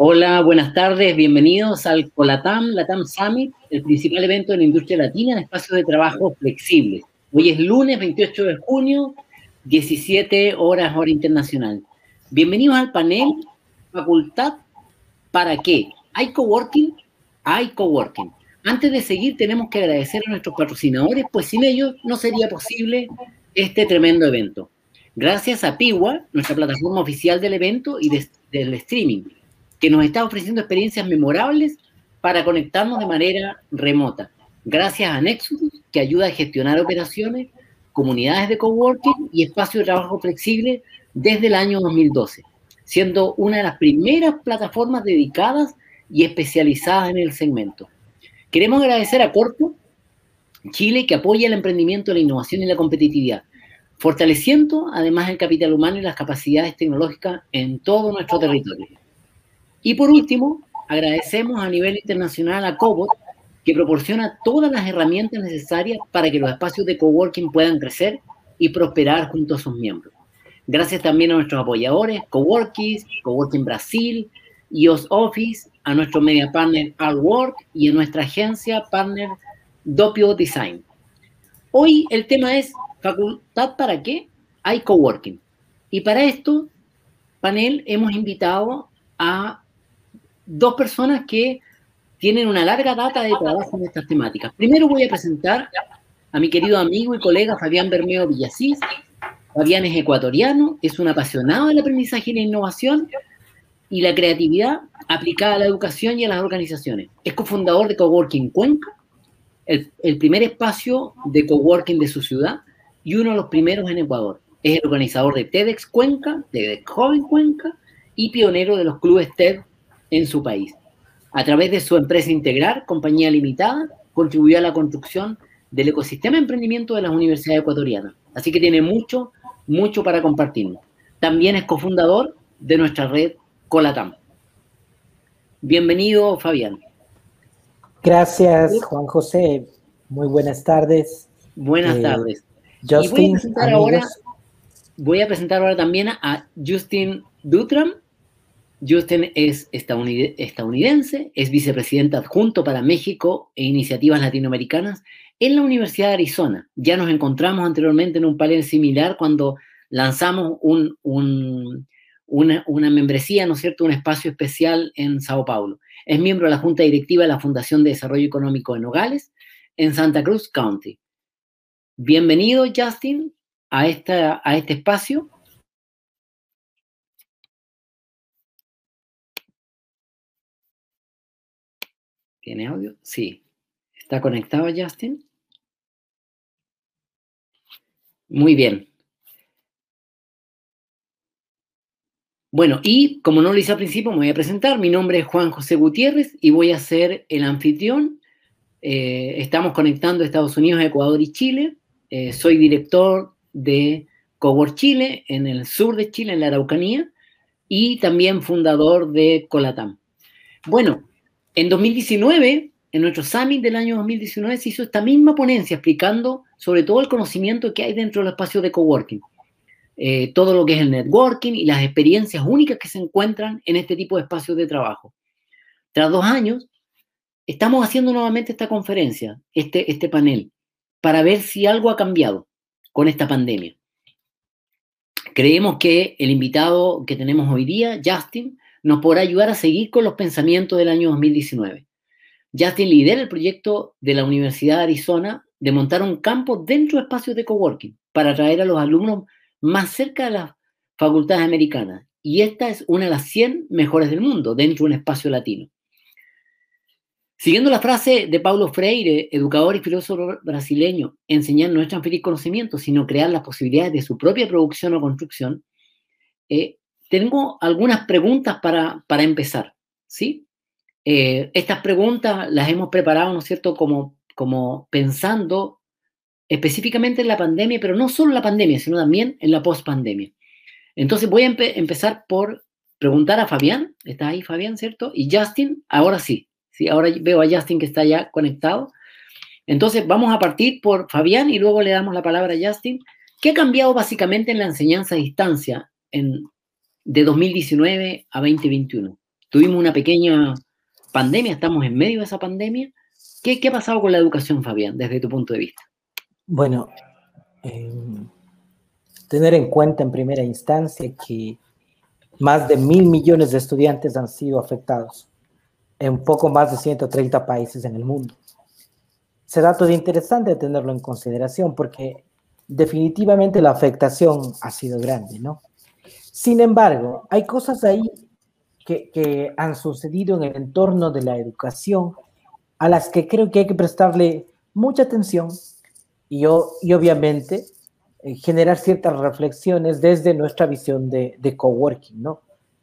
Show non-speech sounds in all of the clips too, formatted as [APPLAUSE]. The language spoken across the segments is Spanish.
Hola, buenas tardes, bienvenidos al COLATAM, LATAM Summit, el principal evento de la industria latina en espacios de trabajo flexibles. Hoy es lunes 28 de junio, 17 horas hora internacional. Bienvenidos al panel Facultad ¿Para qué? ¿Hay coworking? Hay coworking. Antes de seguir, tenemos que agradecer a nuestros patrocinadores, pues sin ellos no sería posible este tremendo evento. Gracias a Piwa, nuestra plataforma oficial del evento y del streaming, que nos está ofreciendo experiencias memorables para conectarnos de manera remota. Gracias a Nexus, que ayuda a gestionar operaciones, comunidades de coworking y espacios de trabajo flexible desde el año 2012, siendo una de las primeras plataformas dedicadas y especializadas en el segmento. Queremos agradecer a Corpo Chile, que apoya el emprendimiento, la innovación y la competitividad, fortaleciendo además el capital humano y las capacidades tecnológicas en todo nuestro territorio. Y por último, agradecemos a nivel internacional a Cobot, que proporciona todas las herramientas necesarias para que los espacios de coworking puedan crecer y prosperar junto a sus miembros. Gracias también a nuestros apoyadores, Coworkies, Coworking Brasil, IOS Office, a nuestro media partner Work y a nuestra agencia partner Doppio Design. Hoy el tema es facultad para qué hay coworking. Y para esto, panel, hemos invitado a dos personas que tienen una larga data de trabajo en estas temáticas. Primero voy a presentar a mi querido amigo y colega Fabián Bermeo Villasís. Fabián es ecuatoriano, es un apasionado del aprendizaje y la innovación y la creatividad aplicada a la educación y a las organizaciones. Es cofundador de Coworking Cuenca, el, primer espacio de coworking de su ciudad y uno de los primeros en Ecuador. Es el organizador de TEDx Cuenca, TEDx Joven Cuenca y pionero de los clubes TED en su país. A través de su empresa Integrar, compañía limitada, contribuyó a la construcción del ecosistema de emprendimiento de las universidades ecuatorianas. Así que tiene mucho, mucho para compartirnos. También es cofundador de nuestra red Colatam. Bienvenido, Fabián. Gracias, Juan José. Muy buenas tardes. Buenas eh, tardes. Justin, voy a presentar ahora, voy a presentar ahora también a Justin Dutram, Justin es estadounidense, es vicepresidente adjunto para México e iniciativas latinoamericanas en la Universidad de Arizona. Ya nos encontramos anteriormente en un panel similar cuando lanzamos una, una, membresía, ¿no es cierto?, un espacio especial en Sao Paulo. Es miembro de la Junta Directiva de la Fundación de Desarrollo Económico de Nogales en Santa Cruz County. Bienvenido, Justin, a, esta, a este espacio ¿Tiene audio? Sí. ¿Está conectado Justin? Muy bien. Bueno, y como no lo hice al principio, me voy a presentar. Mi nombre es Juan José Gutiérrez y voy a ser el anfitrión. Eh, estamos conectando Estados Unidos, Ecuador y Chile. Eh, soy director de Cowork Chile en el sur de Chile, en la Araucanía, y también fundador de Colatam. Bueno, en 2019, en nuestro summit del año 2019, se hizo esta misma ponencia explicando sobre todo el conocimiento que hay dentro del espacio de coworking. Eh, todo lo que es el networking y las experiencias únicas que se encuentran en este tipo de espacios de trabajo. Tras dos años, estamos haciendo nuevamente esta conferencia, este, este panel, para ver si algo ha cambiado con esta pandemia. Creemos que el invitado que tenemos hoy día, Justin, nos podrá ayudar a seguir con los pensamientos del año 2019. Justin lidera el proyecto de la Universidad de Arizona de montar un campo dentro de espacios de coworking para atraer a los alumnos más cerca de las facultades americanas. Y esta es una de las 100 mejores del mundo dentro de un espacio latino. Siguiendo la frase de Paulo Freire, educador y filósofo brasileño, enseñar no es transferir conocimiento, sino crear las posibilidades de su propia producción o construcción, eh, tengo algunas preguntas para, para empezar, ¿sí? Eh, estas preguntas las hemos preparado, ¿no es cierto?, como, como pensando específicamente en la pandemia, pero no solo en la pandemia, sino también en la post-pandemia. Entonces voy a empezar por preguntar a Fabián, está ahí Fabián, ¿cierto? Y Justin, ahora sí, sí, ahora veo a Justin que está ya conectado. Entonces vamos a partir por Fabián y luego le damos la palabra a Justin. ¿Qué ha cambiado básicamente en la enseñanza a distancia en, de 2019 a 2021. tuvimos una pequeña pandemia, estamos en medio de esa pandemia. ¿Qué, qué ha pasado con la educación, Fabián, desde tu punto de vista? Bueno, eh, tener en cuenta en primera instancia que más de mil millones de estudiantes han sido afectados en poco más de 130 países en el mundo. Ese dato es interesante tenerlo en consideración porque definitivamente la afectación ha sido grande, ¿no? Sin embargo, hay cosas ahí que, han sucedido en el entorno de la educación a las que creo que hay que prestarle mucha atención y, y obviamente eh, generar ciertas reflexiones desde nuestra visión de, de, coworking, ¿no?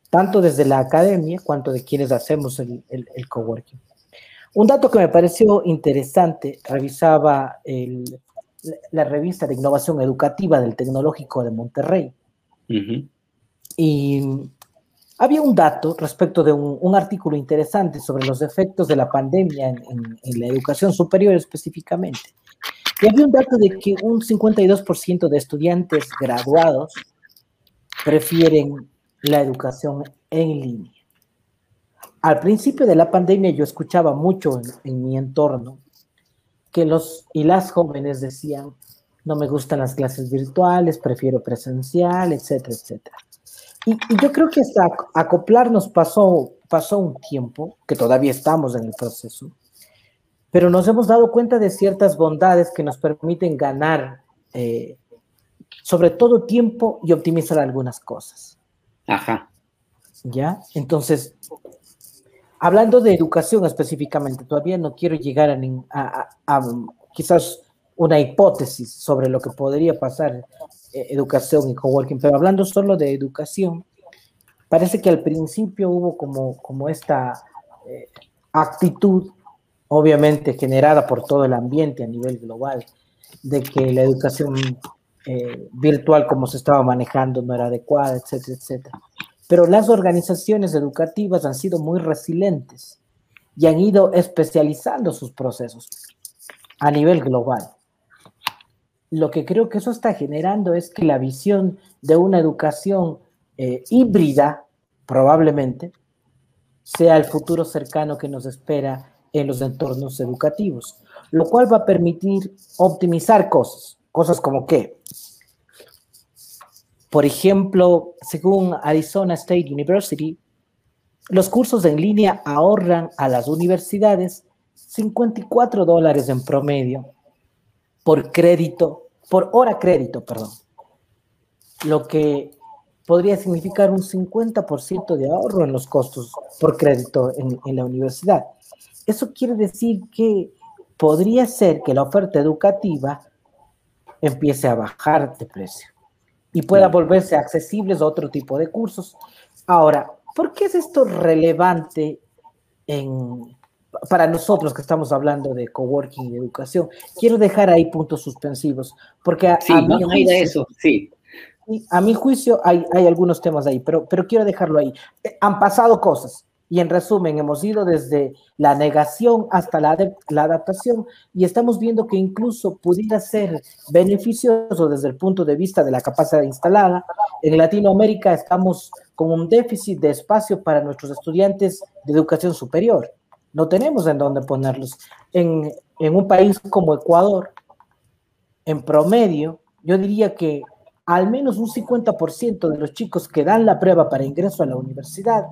Tanto desde la academia cuanto de quienes hacemos el, coworking. Un dato que me pareció interesante, revisaba la revista de innovación educativa del Tecnológico de Monterrey. Y había un dato respecto de un, un, artículo interesante sobre los efectos de la pandemia en, en, la educación superior específicamente. Y había un dato de que un 52% de estudiantes graduados prefieren la educación en línea. Al principio de la pandemia yo escuchaba mucho en, en, mi entorno que los y las jóvenes decían, no me gustan las clases virtuales, prefiero presencial, etcétera, etcétera. Y, y yo creo que hasta acoplarnos pasó, pasó un tiempo, que todavía estamos en el proceso, pero nos hemos dado cuenta de ciertas bondades que nos permiten ganar, eh, sobre todo tiempo y optimizar algunas cosas. Ajá. ¿Ya? Entonces, hablando de educación específicamente, todavía no quiero llegar a, a, a, a quizás una hipótesis sobre lo que podría pasar educación y coworking, pero hablando solo de educación, parece que al principio hubo como, como esta eh, actitud obviamente generada por todo el ambiente a nivel global, de que la educación eh, virtual como se estaba manejando no era adecuada, etcétera, etcétera. Pero las organizaciones educativas han sido muy resilientes y han ido especializando sus procesos a nivel global. Lo que creo que eso está generando es que la visión de una educación eh, híbrida, probablemente, sea el futuro cercano que nos espera en los entornos educativos, lo cual va a permitir optimizar cosas, cosas como que, por ejemplo, según Arizona State University, los cursos en línea ahorran a las universidades 54 dólares en promedio por crédito, por hora crédito, perdón, lo que podría significar un 50% de ahorro en los costos por crédito en, en la universidad. Eso quiere decir que podría ser que la oferta educativa empiece a bajar de precio y pueda volverse accesibles a otro tipo de cursos. Ahora, ¿por qué es esto relevante en, para nosotros que estamos hablando de coworking y educación? Quiero dejar ahí puntos suspensivos, porque a, sí, a mi juicio, eso, sí. A mi juicio hay, hay algunos temas ahí, pero, pero quiero dejarlo ahí. Han pasado cosas, y en resumen, hemos ido desde la negación hasta la, la, adaptación y estamos viendo que incluso pudiera ser beneficioso desde el punto de vista de la capacidad instalada. En Latinoamérica estamos con un déficit de espacio para nuestros estudiantes de educación superior. No tenemos en dónde ponerlos. En, en un país como Ecuador, en promedio, yo diría que al menos un 50% de los chicos que dan la prueba para ingreso a la universidad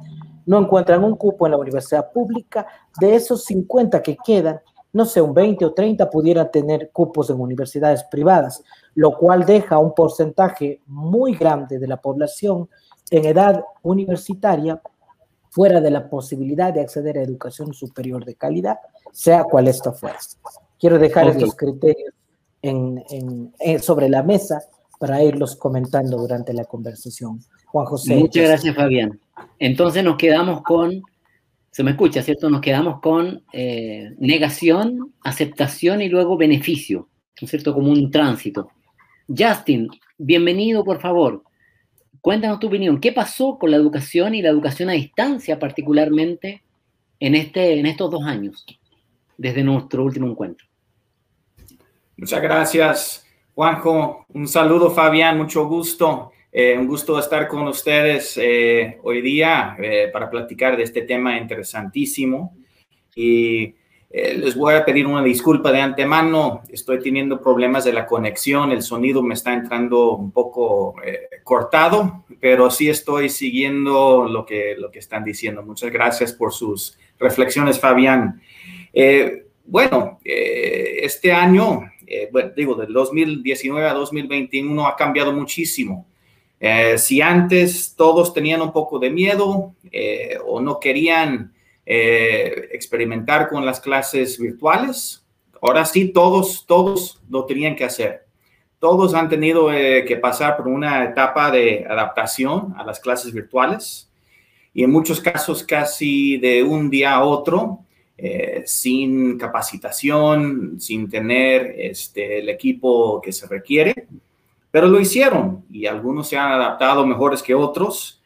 no encuentran un cupo en la universidad pública, de esos 50 que quedan, no sé, un 20 o 30 pudieran tener cupos en universidades privadas, lo cual deja un porcentaje muy grande de la población en edad universitaria fuera de la posibilidad de acceder a educación superior de calidad, sea cual esto fuera. Quiero dejar okay. estos criterios en, en, en, sobre la mesa para irlos comentando durante la conversación. Juan José. Muchas gracias, Fabián. Entonces nos quedamos con, se me escucha, ¿cierto? Nos quedamos con eh, negación, aceptación y luego beneficio, ¿no es cierto? Como un tránsito. Justin, bienvenido, por favor. Cuéntanos tu opinión. ¿Qué pasó con la educación y la educación a distancia particularmente en, este, en estos dos años, desde nuestro último encuentro? Muchas gracias, Juanjo. Un saludo, Fabián. Mucho gusto. Eh, un gusto estar con ustedes eh, hoy día eh, para platicar de este tema interesantísimo. Y les voy a pedir una disculpa de antemano. Estoy teniendo problemas de la conexión. El sonido me está entrando un poco cortado, pero sí estoy siguiendo lo que, lo que están diciendo. Muchas gracias por sus reflexiones, Fabián. bueno, este año, digo, del 2019 a 2021 ha cambiado muchísimo. Eh, si antes todos tenían un poco de miedo eh, o no querían eh, experimentar con las clases virtuales, ahora sí todos, todos lo tenían que hacer. Todos han tenido que pasar por una etapa de adaptación a las clases virtuales y en muchos casos casi de un día a otro, sin capacitación, sin tener este, el equipo que se requiere pero lo hicieron y algunos se han adaptado mejores que otros.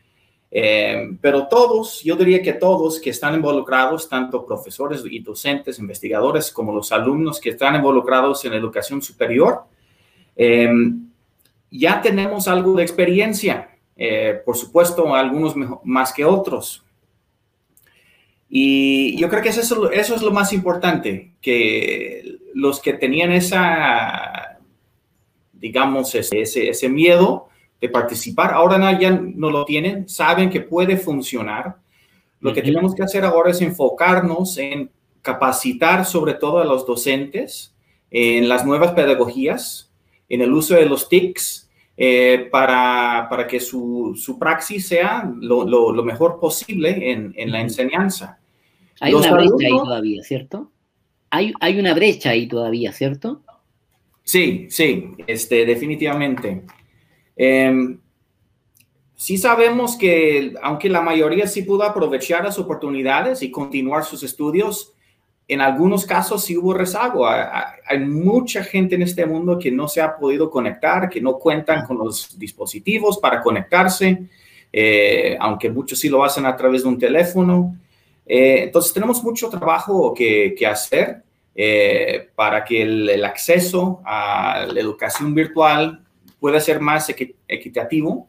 Eh, pero todos, yo diría que todos que están involucrados, tanto profesores y docentes, investigadores, como los alumnos que están involucrados en educación superior, eh, ya tenemos algo de experiencia. Eh, por supuesto, algunos más que otros. Y yo creo que eso, eso es lo más importante, que los que tenían esa digamos, ese, ese, miedo de participar. Ahora ya no lo tienen, saben que puede funcionar. Lo que tenemos que hacer ahora es enfocarnos en capacitar sobre todo a los docentes en las nuevas pedagogías, en el uso de los TICs, eh, para, para, que su, su praxis sea lo, lo, mejor posible en, en la enseñanza. Hay una brecha ahí todavía, ¿cierto? Hay, hay una brecha ahí todavía, ¿cierto? Sí, sí, este, definitivamente. Em, sí sabemos que, aunque la mayoría sí pudo aprovechar las oportunidades y continuar sus estudios, en algunos casos sí hubo rezago. Hay, mucha gente en este mundo que no se ha podido conectar, que no cuentan con los dispositivos para conectarse, eh, aunque muchos sí lo hacen a través de un teléfono. Eh, entonces tenemos mucho trabajo que, que hacer eh, para que el, acceso a la educación virtual pueda ser más equitativo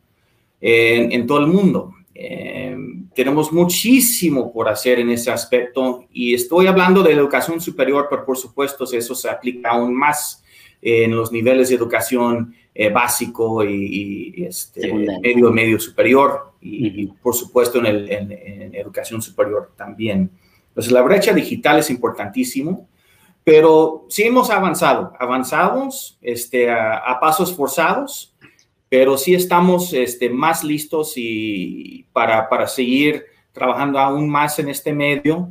en, todo el mundo. Eh, tenemos muchísimo por hacer en ese aspecto y estoy hablando de educación superior, pero por supuesto eso se aplica aún más en los niveles de educación eh, básico y, este, medio medio superior y, por supuesto en, el, en, educación superior también. Entonces la brecha digital es importantísimo pero sí hemos avanzado, avanzamos este, a, pasos forzados, pero sí estamos este, más listos y para, seguir trabajando aún más en este medio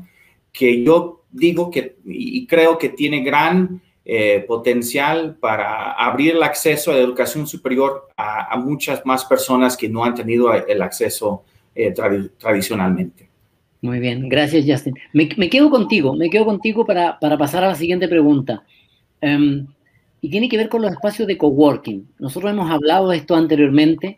que yo digo que y creo que tiene gran eh, potencial para abrir el acceso a la educación superior a, muchas más personas que no han tenido el acceso eh, tradicionalmente. Muy bien, gracias Justin. Me, quedo contigo, me quedo contigo para, pasar a la siguiente pregunta. Em, y tiene que ver con los espacios de coworking. Nosotros hemos hablado de esto anteriormente,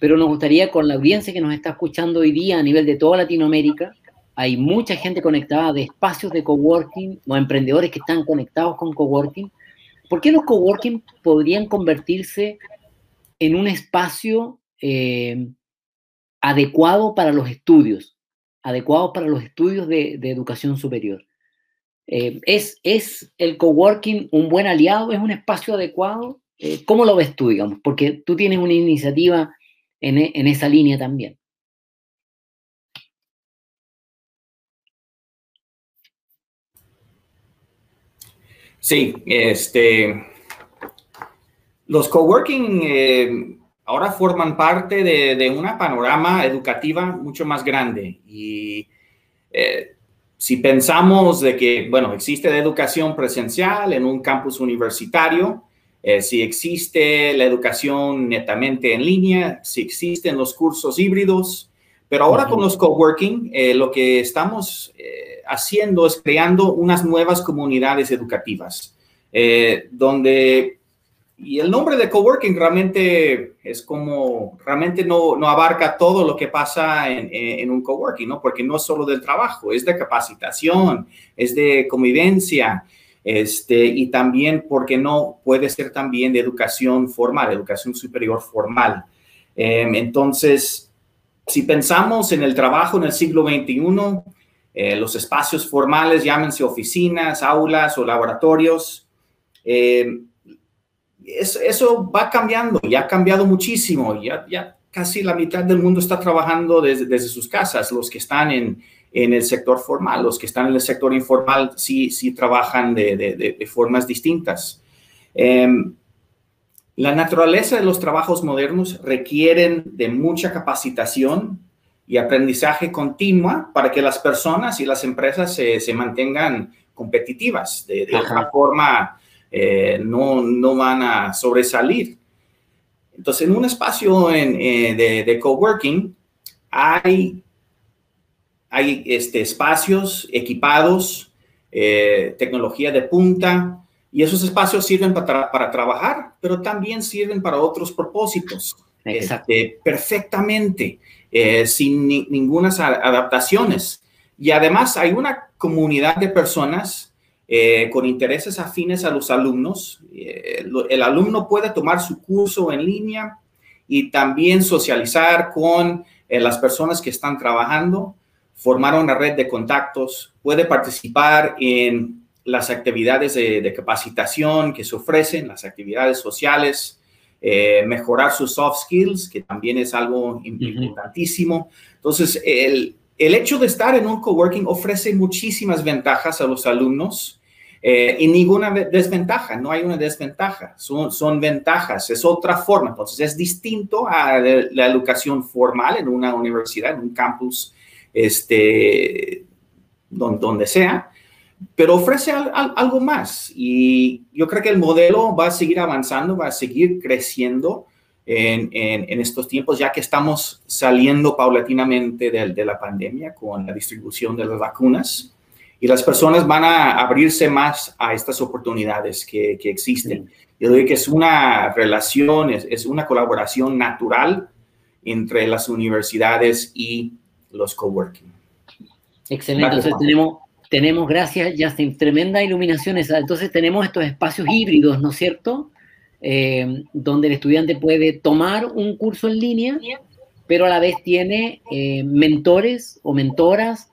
pero nos gustaría con la audiencia que nos está escuchando hoy día a nivel de toda Latinoamérica, hay mucha gente conectada de espacios de coworking o emprendedores que están conectados con coworking. ¿Por qué los coworking podrían convertirse en un espacio eh, adecuado para los estudios? Adecuados para los estudios de, educación superior. Eh, ¿es, ¿Es el coworking un buen aliado? ¿Es un espacio adecuado? Eh, ¿Cómo lo ves tú, digamos? Porque tú tienes una iniciativa en, en esa línea también. Sí, este, los coworking eh, ahora forman parte de, una panorama educativa mucho más grande. Y eh, si pensamos de que, bueno, existe la educación presencial en un campus universitario, eh, si existe la educación netamente en línea, si existen los cursos híbridos, pero ahora con los coworking, eh, lo que estamos haciendo es creando unas nuevas comunidades educativas, donde y el nombre de coworking realmente es como, realmente no, no abarca todo lo que pasa en, en, un coworking, ¿no? Porque no es solo del trabajo, es de capacitación, es de convivencia, este, y también, porque no, puede ser también de educación formal, educación superior formal. Em, entonces, si pensamos en el trabajo en el siglo XXI, eh, los espacios formales, llámense oficinas, aulas o laboratorios, em, eso, va cambiando y ha cambiado muchísimo. Ya, ya casi la mitad del mundo está trabajando desde, desde sus casas. Los que están en, en, el sector formal, los que están en el sector informal sí, sí trabajan de, de, de formas distintas. Em, la naturaleza de los trabajos modernos requieren de mucha capacitación y aprendizaje continua para que las personas y las empresas se, se mantengan competitivas. De, otra forma, eh, no, no, van a sobresalir. Entonces, en un espacio en, eh, de, de, coworking hay, hay este, espacios equipados, eh, tecnología de punta, y esos espacios sirven para, para trabajar, pero también sirven para otros propósitos. Este, perfectamente, eh, sin ninguna adaptaciones. Y además hay una comunidad de personas eh, con intereses afines a los alumnos. Eh, el alumno puede tomar su curso en línea y también socializar con las personas que están trabajando, formar una red de contactos, puede participar en las actividades de, capacitación que se ofrecen, las actividades sociales, eh, mejorar sus soft skills, que también es algo importantísimo. Entonces, el, el, hecho de estar en un coworking ofrece muchísimas ventajas a los alumnos eh, y ninguna desventaja, no hay una desventaja, son, son ventajas, es otra forma. Entonces, es distinto a la educación formal en una universidad, en un campus, este, donde, donde sea pero ofrece algo más y yo creo que el modelo va a seguir avanzando, va a seguir creciendo en, estos tiempos, ya que estamos saliendo paulatinamente de, la pandemia con la distribución de las vacunas y las personas van a abrirse más a estas oportunidades que, existen. Yo digo que es una relación, es, una colaboración natural entre las universidades y los coworking. Excelente. Entonces tenemos, tenemos, gracias Justin, tremenda iluminación Entonces tenemos estos espacios híbridos, ¿no es cierto? Eh, donde el estudiante puede tomar un curso en línea, pero a la vez tiene eh, mentores o mentoras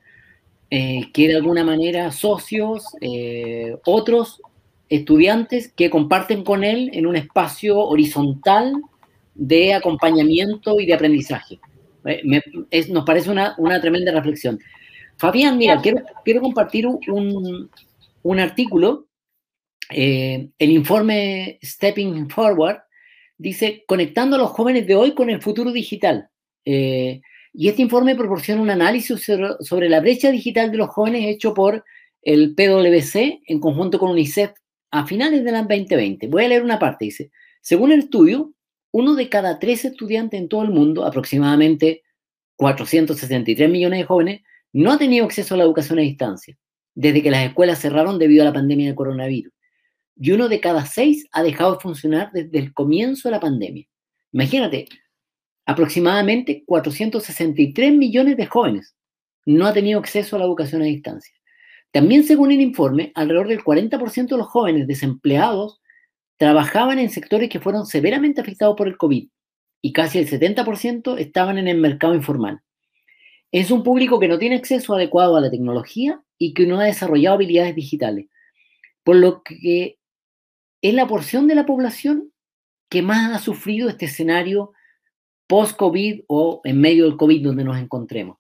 eh, que de alguna manera socios, otros estudiantes que comparten con él en un espacio horizontal de acompañamiento y de aprendizaje. nos parece una, una tremenda reflexión. Fabián, mira, quiero, compartir un, artículo. Eh, el informe Stepping Forward dice, conectando a los jóvenes de hoy con el futuro digital. Eh, y este informe proporciona un análisis sobre, la brecha digital de los jóvenes hecho por el PwC en conjunto con UNICEF a finales del año 2020. Voy a leer una parte. Dice, según el estudio, uno de cada tres estudiantes en todo el mundo, aproximadamente 463 millones de jóvenes, no ha tenido acceso a la educación a distancia desde que las escuelas cerraron debido a la pandemia del coronavirus. Y uno de cada seis ha dejado de funcionar desde el comienzo de la pandemia. Imagínate, aproximadamente 463 millones de jóvenes no han tenido acceso a la educación a distancia. También según el informe, alrededor del 40% de los jóvenes desempleados trabajaban en sectores que fueron severamente afectados por el COVID y casi el 70% estaban en el mercado informal. Es un público que no tiene acceso adecuado a la tecnología y que no ha desarrollado habilidades digitales, por lo que es la porción de la población que más ha sufrido este escenario post-COVID o en medio del COVID donde nos encontremos.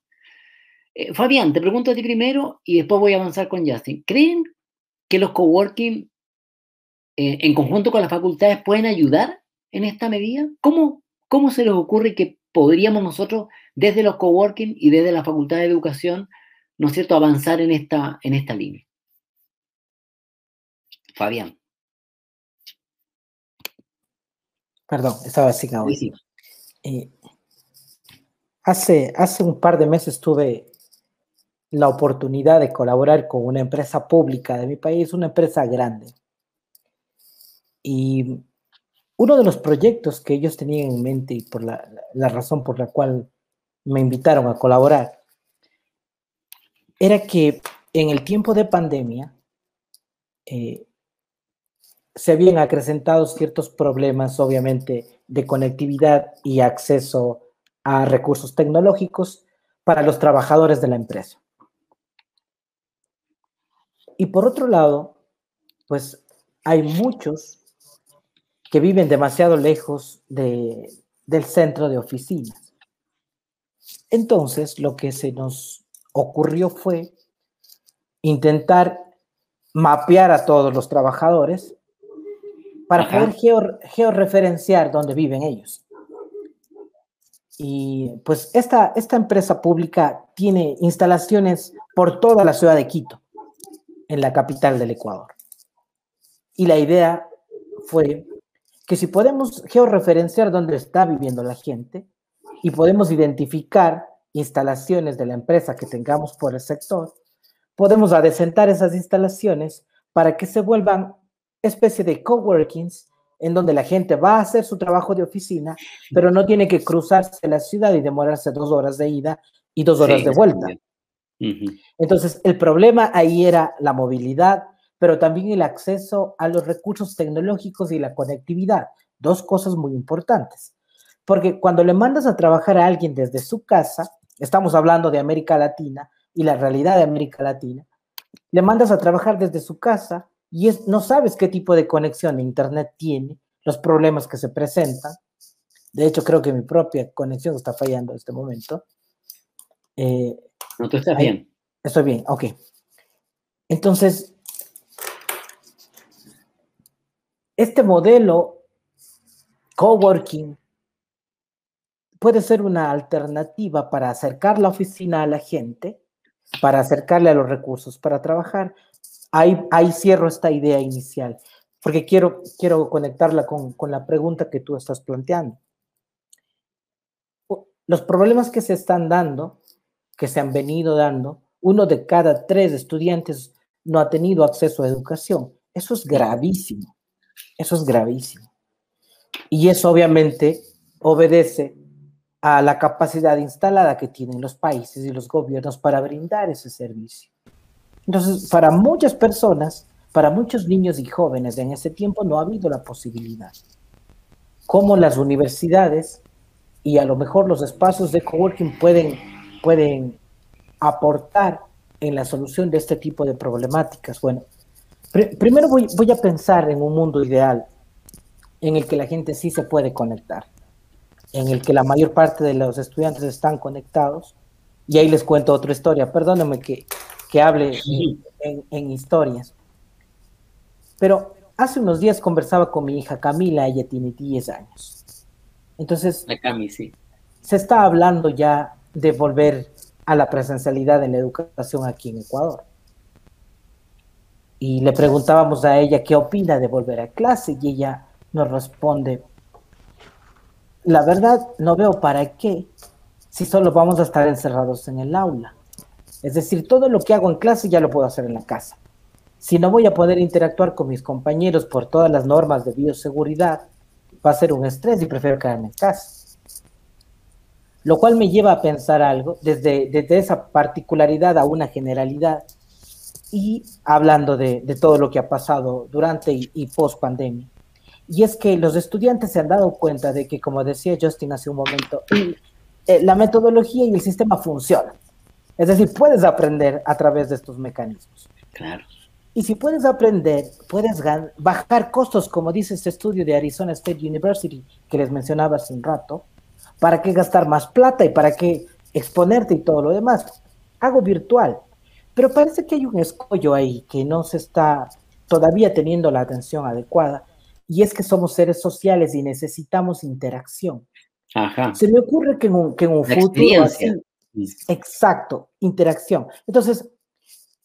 Eh, Fabián, te pregunto a ti primero y después voy a avanzar con Justin. ¿Creen que los coworking eh, en conjunto con las facultades pueden ayudar en esta medida? ¿Cómo, ¿Cómo se les ocurre que podríamos nosotros desde los coworking y desde la Facultad de Educación, ¿no es cierto?, avanzar en esta, en esta línea. Fabián. Perdón, estaba así sí. Eh, hace, hace un par de meses tuve la oportunidad de colaborar con una empresa pública de mi país, una empresa grande. Y uno de los proyectos que ellos tenían en mente y por la, razón por la cual me invitaron a colaborar era que en el tiempo de pandemia, eh, se habían acrecentado ciertos problemas, obviamente, de conectividad y acceso a recursos tecnológicos para los trabajadores de la empresa. Y por otro lado, pues hay muchos que viven demasiado lejos de, del centro de oficinas. Entonces, lo que se nos ocurrió fue intentar mapear a todos los trabajadores para poder georreferenciar dónde viven ellos. Y pues esta, esta empresa pública tiene instalaciones por toda la ciudad de Quito, en la capital del Ecuador. Y la idea fue que si podemos georreferenciar dónde está viviendo la gente y podemos identificar instalaciones de la empresa que tengamos por el sector, podemos adecentar esas instalaciones para que se vuelvan especie de coworkings en donde la gente va a hacer su trabajo de oficina, pero no tiene que cruzarse la ciudad y demorarse dos horas de ida y dos horas de vuelta. Entonces, el problema ahí era la movilidad, pero también el acceso a los recursos tecnológicos y la conectividad. Dos cosas muy importantes. Porque cuando le mandas a trabajar a alguien desde su casa, estamos hablando de América Latina y la realidad de América Latina, le mandas a trabajar desde su casa y no sabes qué tipo de conexión de Internet tiene, los problemas que se presentan. De hecho, creo que mi propia conexión está fallando en este momento. Eh, no, tú estás bien. Estoy bien, ok. Entonces, este modelo coworking puede ser una alternativa para acercar la oficina a la gente, para acercarle a los recursos para trabajar, ahí, cierro esta idea inicial, porque quiero, quiero conectarla con, con la pregunta que tú estás planteando. Los problemas que se están dando, que se han venido dando, uno de cada tres estudiantes no ha tenido acceso a educación. Eso es gravísimo. Eso es gravísimo. Y eso obviamente obedece a la capacidad instalada que tienen los países y los gobiernos para brindar ese servicio. Entonces, para muchas personas, para muchos niños y jóvenes en ese tiempo no ha habido la posibilidad. Como las universidades y a lo mejor los espacios de coworking pueden, pueden aportar en la solución de este tipo de problemáticas. Bueno, primero voy, voy a pensar en un mundo ideal en el que la gente sí se puede conectar, en el que la mayor parte de los estudiantes están conectados. Y ahí les cuento otra historia. Perdónenme que que hable en, historias. Pero hace unos días conversaba con mi hija Camila, ella tiene 10 años. Entonces, se está hablando ya de volver a la presencialidad en la educación aquí en Ecuador. Y le preguntábamos a ella qué opina de volver a clase y ella nos responde, la verdad no veo para qué si solo vamos a estar encerrados en el aula. Es decir, todo lo que hago en clase ya lo puedo hacer en la casa. Si no voy a poder interactuar con mis compañeros por todas las normas de bioseguridad, va a ser un estrés y prefiero quedarme en casa. Lo cual me lleva a pensar algo desde, desde esa particularidad a una generalidad y hablando de, todo lo que ha pasado durante y, post pandemia. Y es que los estudiantes se han dado cuenta de que, como decía Justin hace un momento, [CLEARS THROAT] eh, la metodología y el sistema funcionan. Es decir, puedes aprender a través de estos mecanismos. Claro. Y si puedes aprender, puedes bajar costos, como dice este estudio de Arizona State University que les mencionaba hace un rato. ¿Para qué gastar más plata y para qué exponerte y todo lo demás? Hago virtual. Pero parece que hay un escollo ahí que no se está todavía teniendo la atención adecuada. Y es que somos seres sociales y necesitamos interacción. Ajá. Se me ocurre que en un, que en un futuro así, Exacto, interacción. Entonces,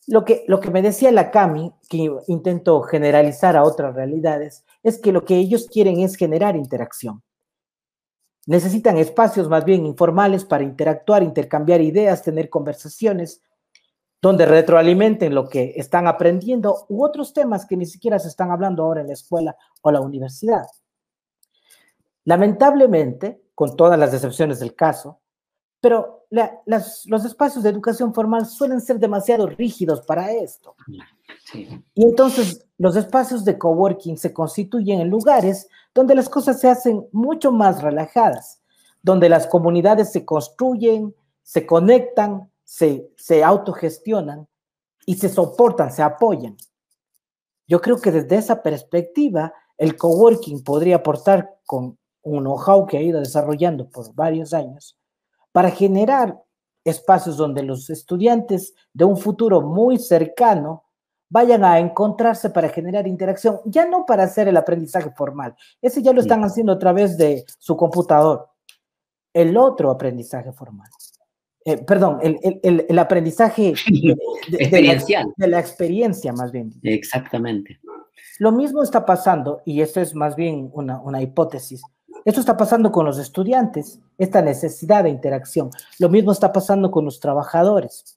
lo que, lo que me decía la Cami, que intento generalizar a otras realidades, es que lo que ellos quieren es generar interacción. Necesitan espacios más bien informales para interactuar, intercambiar ideas, tener conversaciones, donde retroalimenten lo que están aprendiendo u otros temas que ni siquiera se están hablando ahora en la escuela o la universidad. Lamentablemente, con todas las excepciones del caso, pero los espacios de educación formal suelen ser demasiado rígidos para esto. Y entonces los espacios de coworking se constituyen en lugares donde las cosas se hacen mucho más relajadas, donde las comunidades se construyen, se conectan, se, se autogestionan y se soportan, se apoyan. Yo creo que desde esa perspectiva, el coworking podría aportar con un know-how que ha ido desarrollando por varios años para generar espacios donde los estudiantes de un futuro muy cercano vayan a encontrarse para generar interacción, ya no para hacer el aprendizaje formal, ese ya lo están haciendo a través de su computador. El otro aprendizaje formal, eh, perdón, el, aprendizaje [LAUGHS] experiencial. De la, experiencia más bien. Exactamente. Lo mismo está pasando, y esto es más bien una, una hipótesis, esto está pasando con los estudiantes, esta necesidad de interacción. Lo mismo está pasando con los trabajadores.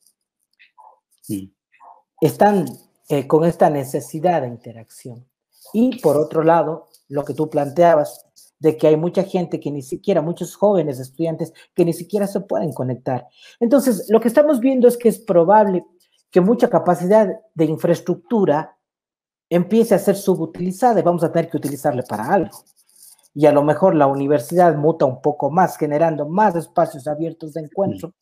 Están eh, con esta necesidad de interacción. Y por otro lado, lo que tú planteabas, de que hay mucha gente que ni siquiera, muchos jóvenes estudiantes que ni siquiera se pueden conectar. Entonces, lo que estamos viendo es que es probable que mucha capacidad de infraestructura empiece a ser subutilizada y vamos a tener que utilizarle para algo y a lo mejor la universidad muta un poco más, generando más espacios abiertos de encuentro,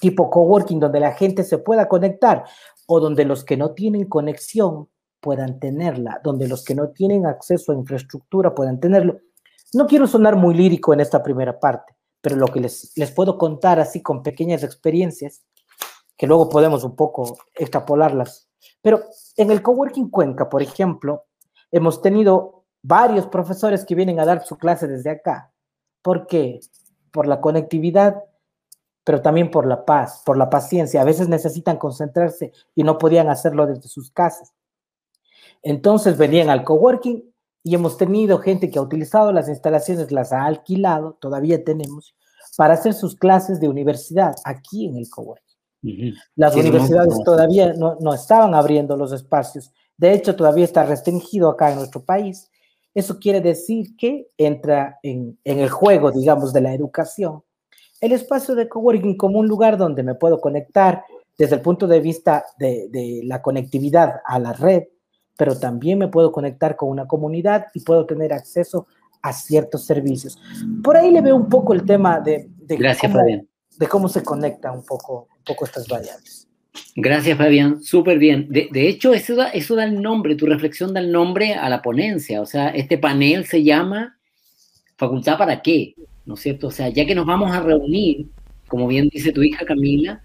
tipo coworking, donde la gente se pueda conectar o donde los que no tienen conexión puedan tenerla, donde los que no tienen acceso a infraestructura puedan tenerlo. No quiero sonar muy lírico en esta primera parte, pero lo que les, les puedo contar así con pequeñas experiencias, que luego podemos un poco extrapolarlas. Pero en el Coworking Cuenca, por ejemplo, hemos tenido varios profesores que vienen a dar su clase desde acá. ¿Por qué? Por la conectividad, pero también por la paz, por la paciencia. A veces necesitan concentrarse y no podían hacerlo desde sus casas. Entonces venían al coworking y hemos tenido gente que ha utilizado las instalaciones, las ha alquilado, todavía tenemos, para hacer sus clases de universidad aquí en el coworking. Las universidades todavía no, no estaban abriendo los espacios. De hecho, todavía está restringido acá en nuestro país eso quiere decir que entra en, el juego, digamos, de la educación. El espacio de coworking como un lugar donde me puedo conectar desde el punto de vista de, de la conectividad a la red, pero también me puedo conectar con una comunidad y puedo tener acceso a ciertos servicios. Por ahí le veo un poco el tema de, de, Gracias, cómo, de cómo se conecta un poco, un poco estas variables. Gracias, Fabián. Súper bien. De, hecho, eso da, eso da el nombre, tu reflexión da el nombre a la ponencia. O sea, este panel se llama Facultad para qué, ¿no es cierto? O sea, ya que nos vamos a reunir, como bien dice tu hija Camila,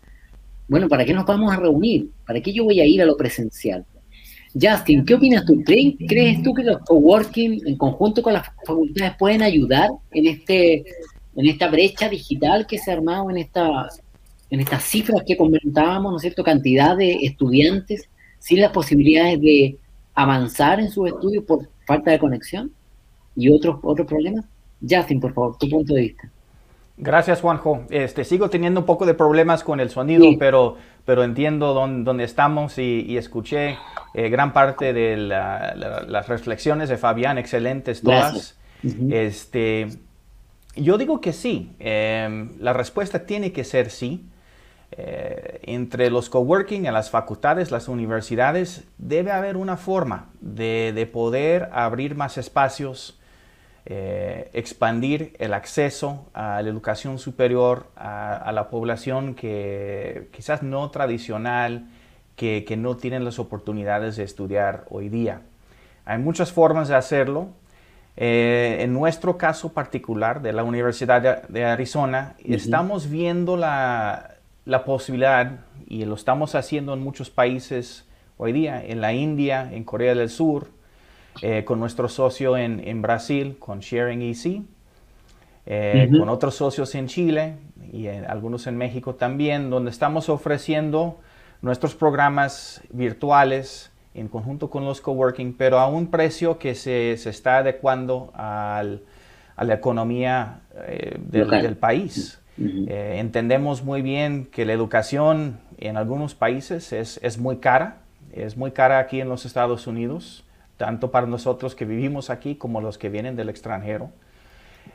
bueno, ¿para qué nos vamos a reunir? ¿Para qué yo voy a ir a lo presencial? Justin, ¿qué opinas tú? ¿Crees tú que los coworking en conjunto con las facultades pueden ayudar en, este, en esta brecha digital que se ha armado en esta en estas cifras que comentábamos, ¿no es cierto?, cantidad de estudiantes sin las posibilidades de avanzar en sus estudios por falta de conexión y otros, otros problemas. Justin, por favor, tu punto de vista. Gracias, Juanjo. Este, sigo teniendo un poco de problemas con el sonido, pero, pero entiendo dónde, estamos y, escuché eh, gran parte de las reflexiones de Fabián, excelentes todas. este, yo digo que sí. Em, la respuesta tiene que ser sí. Eh, entre los coworking en las facultades, las universidades, debe haber una forma de, poder abrir más espacios, eh, expandir el acceso a la educación superior a, la población que quizás no tradicional, que, no tienen las oportunidades de estudiar hoy día. Hay muchas formas de hacerlo. Eh, en nuestro caso particular de la Universidad de, Arizona, estamos viendo la, la posibilidad, y lo estamos haciendo en muchos países hoy día, en la India, en Corea del Sur, eh, con nuestro socio en, Brasil, con Sharing EC, eh, con otros socios en Chile y algunos en México también, donde estamos ofreciendo nuestros programas virtuales en conjunto con los coworking, pero a un precio que se, está adecuando a la economía eh, del país. Eh, entendemos muy bien que la educación en algunos países es, muy cara, es muy cara aquí en los Estados Unidos, tanto para nosotros que vivimos aquí como los que vienen del extranjero.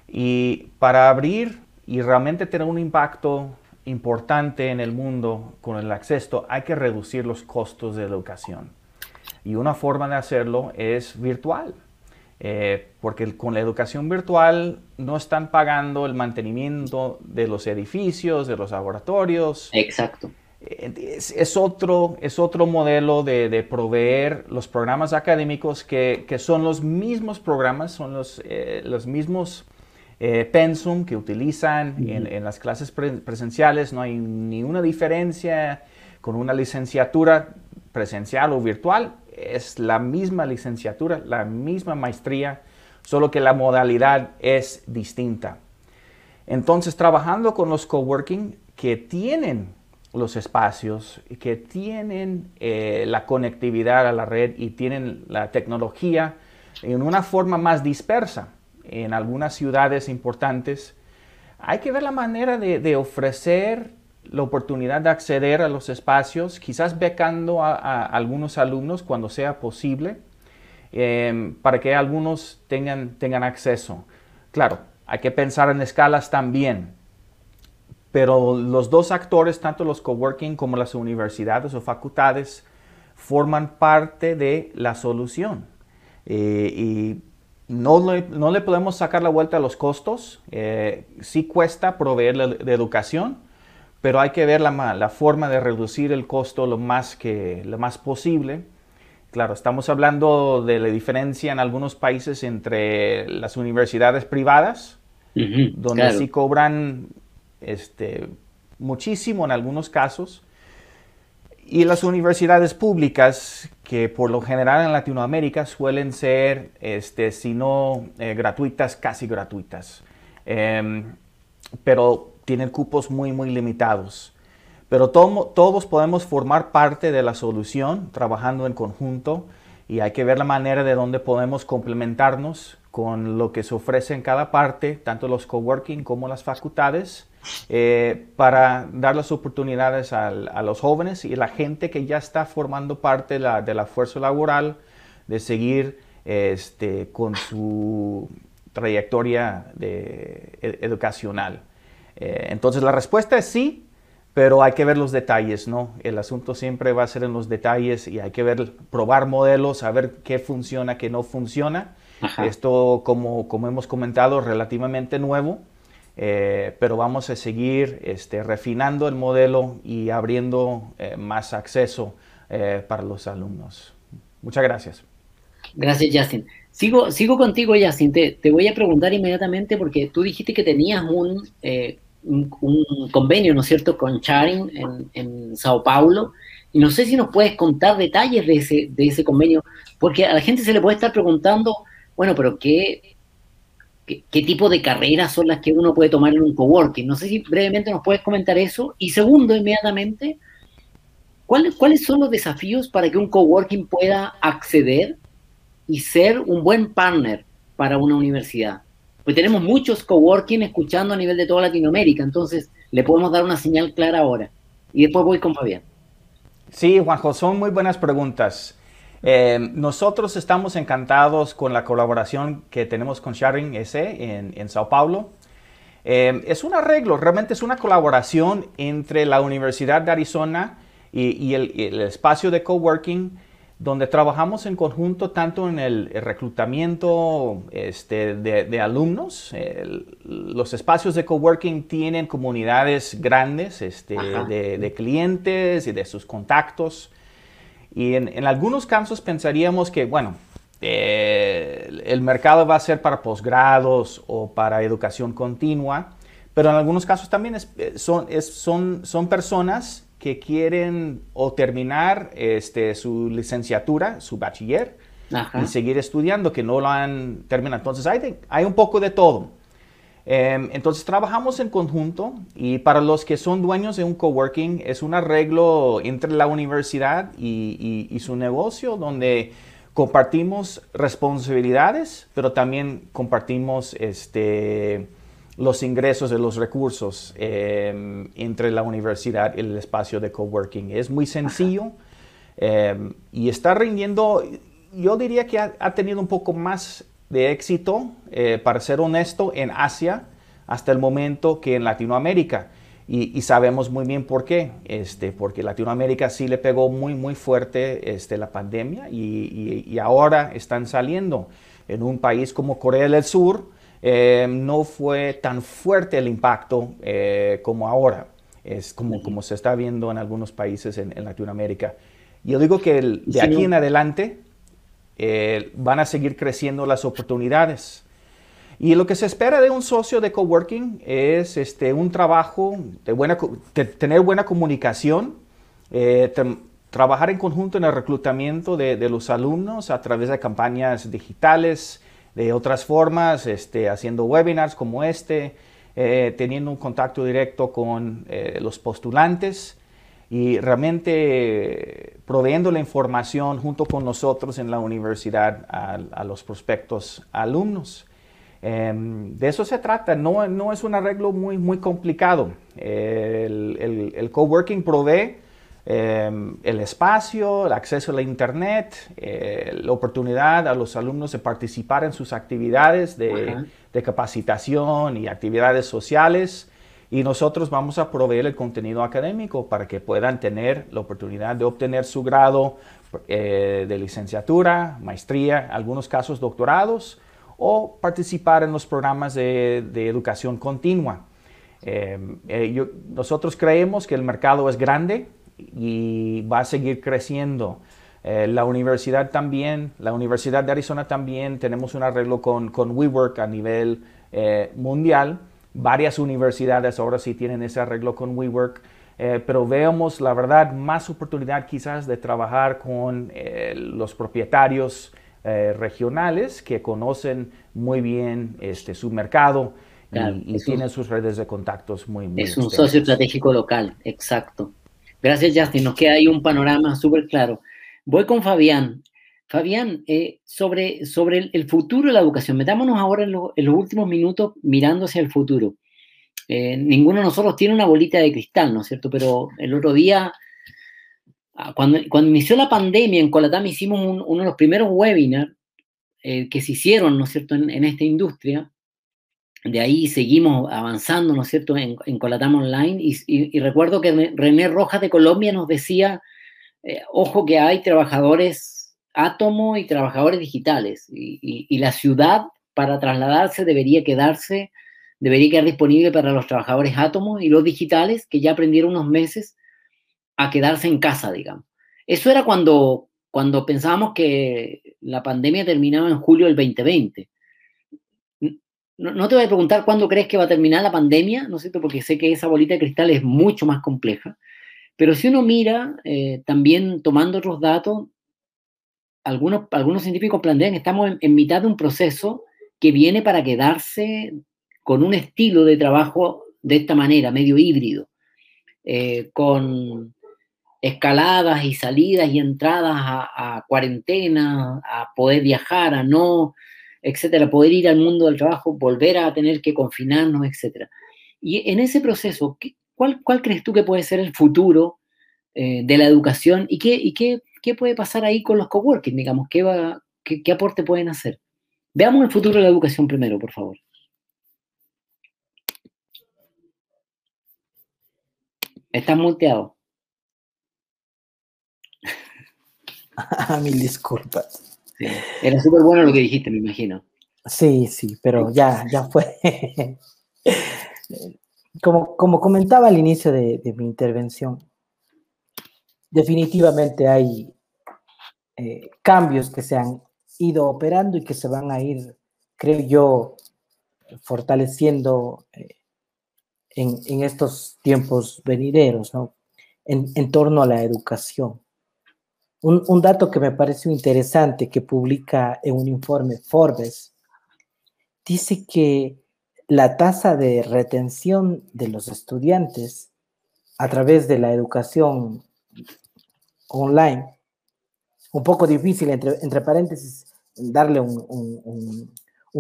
Y para abrir y realmente tener un impacto importante en el mundo con el acceso, hay que reducir los costos de educación. Y una forma de hacerlo es virtual. Eh, porque con la educación virtual no están pagando el mantenimiento de los edificios, de los laboratorios. Exacto. Es, otro, es otro modelo de, proveer los programas académicos que, son los mismos programas, son los, eh, los mismos eh, pensum que utilizan en, las clases presenciales. No hay ninguna diferencia con una licenciatura presencial o virtual es la misma licenciatura, la misma maestría, solo que la modalidad es distinta. Entonces, trabajando con los coworking que tienen los espacios, que tienen eh, la conectividad a la red y tienen la tecnología en una forma más dispersa en algunas ciudades importantes, hay que ver la manera de ofrecer la oportunidad de acceder a los espacios, quizás becando a, algunos alumnos cuando sea posible, em, para que algunos tengan, tengan acceso. Claro, hay que pensar en escalas también, pero los dos actores, tanto los coworking como las universidades o facultades, forman parte de la solución. Eh, y no le, no le, podemos sacar la vuelta a los costos. Eh, sí cuesta proveer de educación, pero hay que ver la, la, forma de reducir el costo lo más, que, lo más posible. Claro, estamos hablando de la diferencia en algunos países entre las universidades privadas, donde sí cobran este, muchísimo en algunos casos, y las universidades públicas, que por lo general en Latinoamérica suelen ser, este, si no eh, gratuitas, casi gratuitas. Em, pero tienen cupos muy, muy limitados. Pero todos podemos formar parte de la solución trabajando en conjunto y hay que ver la manera de dónde podemos complementarnos con lo que se ofrece en cada parte, tanto los coworking como las facultades, eh, para dar las oportunidades a, los jóvenes y la gente que ya está formando parte de la, fuerza laboral de seguir este, con su trayectoria e, educacional. Eh, entonces la respuesta es sí, pero hay que ver los detalles, ¿no? El asunto siempre va a ser en los detalles y hay que ver, probar modelos, saber qué funciona, qué no funciona. Esto, como, como hemos comentado, relativamente nuevo, eh, pero vamos a seguir este, refinando el modelo y abriendo eh, más acceso para los alumnos. Muchas gracias. Gracias, Justin. Sigo, sigo contigo, Justin. Te, te voy a preguntar inmediatamente porque tú dijiste que tenías un, un, convenio, ¿no es cierto?, con Charing en, Sao Paulo. Y no sé si nos puedes contar detalles de ese, de ese convenio, porque a la gente se le puede estar preguntando, bueno, pero ¿qué, qué, tipo de carreras son las que uno puede tomar en un coworking? No sé si brevemente nos puedes comentar eso. Y segundo, inmediatamente, ¿cuáles, ¿cuáles son los desafíos para que un coworking pueda acceder y ser un buen partner para una universidad? Pues tenemos muchos coworking escuchando a nivel de toda Latinoamérica, entonces le podemos dar una señal clara ahora. Y después voy con Fabián. Sí, Juanjo, son muy buenas preguntas. Eh, nosotros estamos encantados con la colaboración que tenemos con Sharing S en, en Sao Paulo. Eh, es un arreglo, realmente es una colaboración entre la Universidad de Arizona y, el, el, espacio de coworking donde trabajamos en conjunto tanto en el, reclutamiento este, de, alumnos. los espacios de coworking tienen comunidades grandes este, de, clientes y de sus contactos. Y en, algunos casos pensaríamos que, bueno, eh, el mercado va a ser para posgrados o para educación continua, pero en algunos casos también son, son, son personas que quieren o terminar este, su licenciatura, su bachiller, y seguir estudiando, que no lo han terminado. Entonces hay, hay un poco de todo. Em, entonces trabajamos en conjunto y para los que son dueños de un coworking es un arreglo entre la universidad y, y su negocio donde compartimos responsabilidades, pero también compartimos este, los ingresos de los recursos em, entre la universidad y el espacio de coworking. Es muy sencillo em, y está rindiendo, yo diría que ha, tenido un poco más de éxito, eh, para ser honesto, en Asia, hasta el momento que en Latinoamérica. Y, sabemos muy bien por qué, este, porque Latinoamérica sí le pegó muy, muy fuerte este, la pandemia y, ahora están saliendo. En un país como Corea del Sur eh, no fue tan fuerte el impacto eh, como ahora, es como, como se está viendo en algunos países en, Latinoamérica. Yo digo que de aquí en adelante eh, van a seguir creciendo las oportunidades. Y lo que se espera de un socio de coworking es este, un trabajo, de buena, tener buena comunicación, eh, trabajar en conjunto en el reclutamiento de, los alumnos a través de campañas digitales, de otras formas, este, haciendo webinars como este, eh, teniendo un contacto directo con eh, los postulantes y realmente proveyendo la información junto con nosotros en la universidad a los prospectos alumnos. Em, de eso se trata, no, no, es un arreglo muy, muy complicado. el, el, coworking provee em, el espacio, el acceso a la internet, eh, la oportunidad a los alumnos de participar en sus actividades de, de, capacitación y actividades sociales. Y nosotros vamos a proveer el contenido académico para que puedan tener la oportunidad de obtener su grado eh, de licenciatura, maestría, algunos casos doctorados o participar en los programas de, educación continua. Eh, eh, nosotros creemos que el mercado es grande y va a seguir creciendo. Eh, la universidad también, la Universidad de Arizona también, tenemos un arreglo con, con WeWork a nivel mundial. Varias universidades ahora sí tienen ese arreglo con WeWork. pero vemos, la verdad, más oportunidad quizás de trabajar con los propietarios eh, regionales que conocen muy bien este, su mercado y, tienen sus redes de contactos muy, muy Es un socio estratégico local, exacto. Gracias, Justin. Nos queda ahí un panorama súper claro. Voy con Fabián. Fabián, eh, sobre, sobre el, futuro de la educación, metámonos ahora en, los últimos minutos mirando hacia el futuro. Eh, ninguno de nosotros tiene una bolita de cristal, ¿no es cierto? Pero el otro día Ah, cuando, cuando inició la pandemia en Colatam hicimos uno de los primeros webinars eh, que se hicieron, ¿no es cierto?, en, esta industria. De ahí seguimos avanzando, ¿no es cierto?, en, en Colatam Online. Y, recuerdo que René Rojas de Colombia nos decía, eh, ojo que hay trabajadores átomo y trabajadores digitales. Y, la ciudad para trasladarse debería quedarse, debería quedar disponible para los trabajadores átomos y los digitales, que ya aprendieron unos meses a quedarse en casa, digamos. Eso era cuando, cuando pensábamos que la pandemia terminaba en julio del 2020. No, te voy a preguntar cuándo crees que va a terminar la pandemia, ¿no es cierto? Porque sé que esa bolita de cristal es mucho más compleja. Pero si uno mira, eh, también tomando otros datos, algunos, algunos científicos plantean que estamos en, mitad de un proceso que viene para quedarse con un estilo de trabajo de esta manera, medio híbrido, eh, con, escaladas y salidas y entradas a, cuarentena, a poder viajar, a no, etcétera, poder ir al mundo del trabajo, volver a tener que confinarnos, etcétera. Y en ese proceso, ¿cuál, cuál crees tú que puede ser el futuro eh, de la educación y, qué, y qué, qué, puede pasar ahí con los coworking, digamos, qué, va, qué, aporte pueden hacer? Veamos el futuro de la educación primero, por favor. Estás muteado. [LAUGHS] Mil disculpas. Era súper bueno lo que dijiste, me imagino. Sí, sí, pero ya, ya fue. [LAUGHS] como, como comentaba al inicio de, mi intervención, definitivamente hay eh, cambios que se han ido operando y que se van a ir, creo yo, fortaleciendo eh, en, estos tiempos venideros, ¿no? en torno a la educación. Un, dato que me pareció interesante que publica en un informe Forbes dice que la tasa de retención de los estudiantes a través de la educación online, un poco difícil, entre, paréntesis, darle un,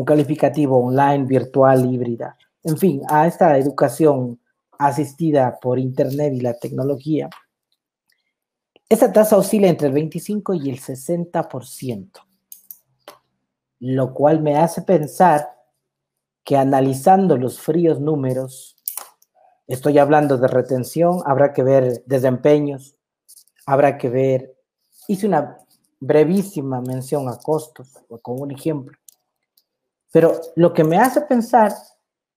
calificativo online, virtual, híbrida, en fin, a esta educación asistida por Internet y la tecnología, esa tasa oscila entre el 25 y el 60%, lo cual me hace pensar que analizando los fríos números, estoy hablando de retención, habrá que ver desempeños, habrá que ver, hice una brevísima mención a costos, con un ejemplo, pero lo que me hace pensar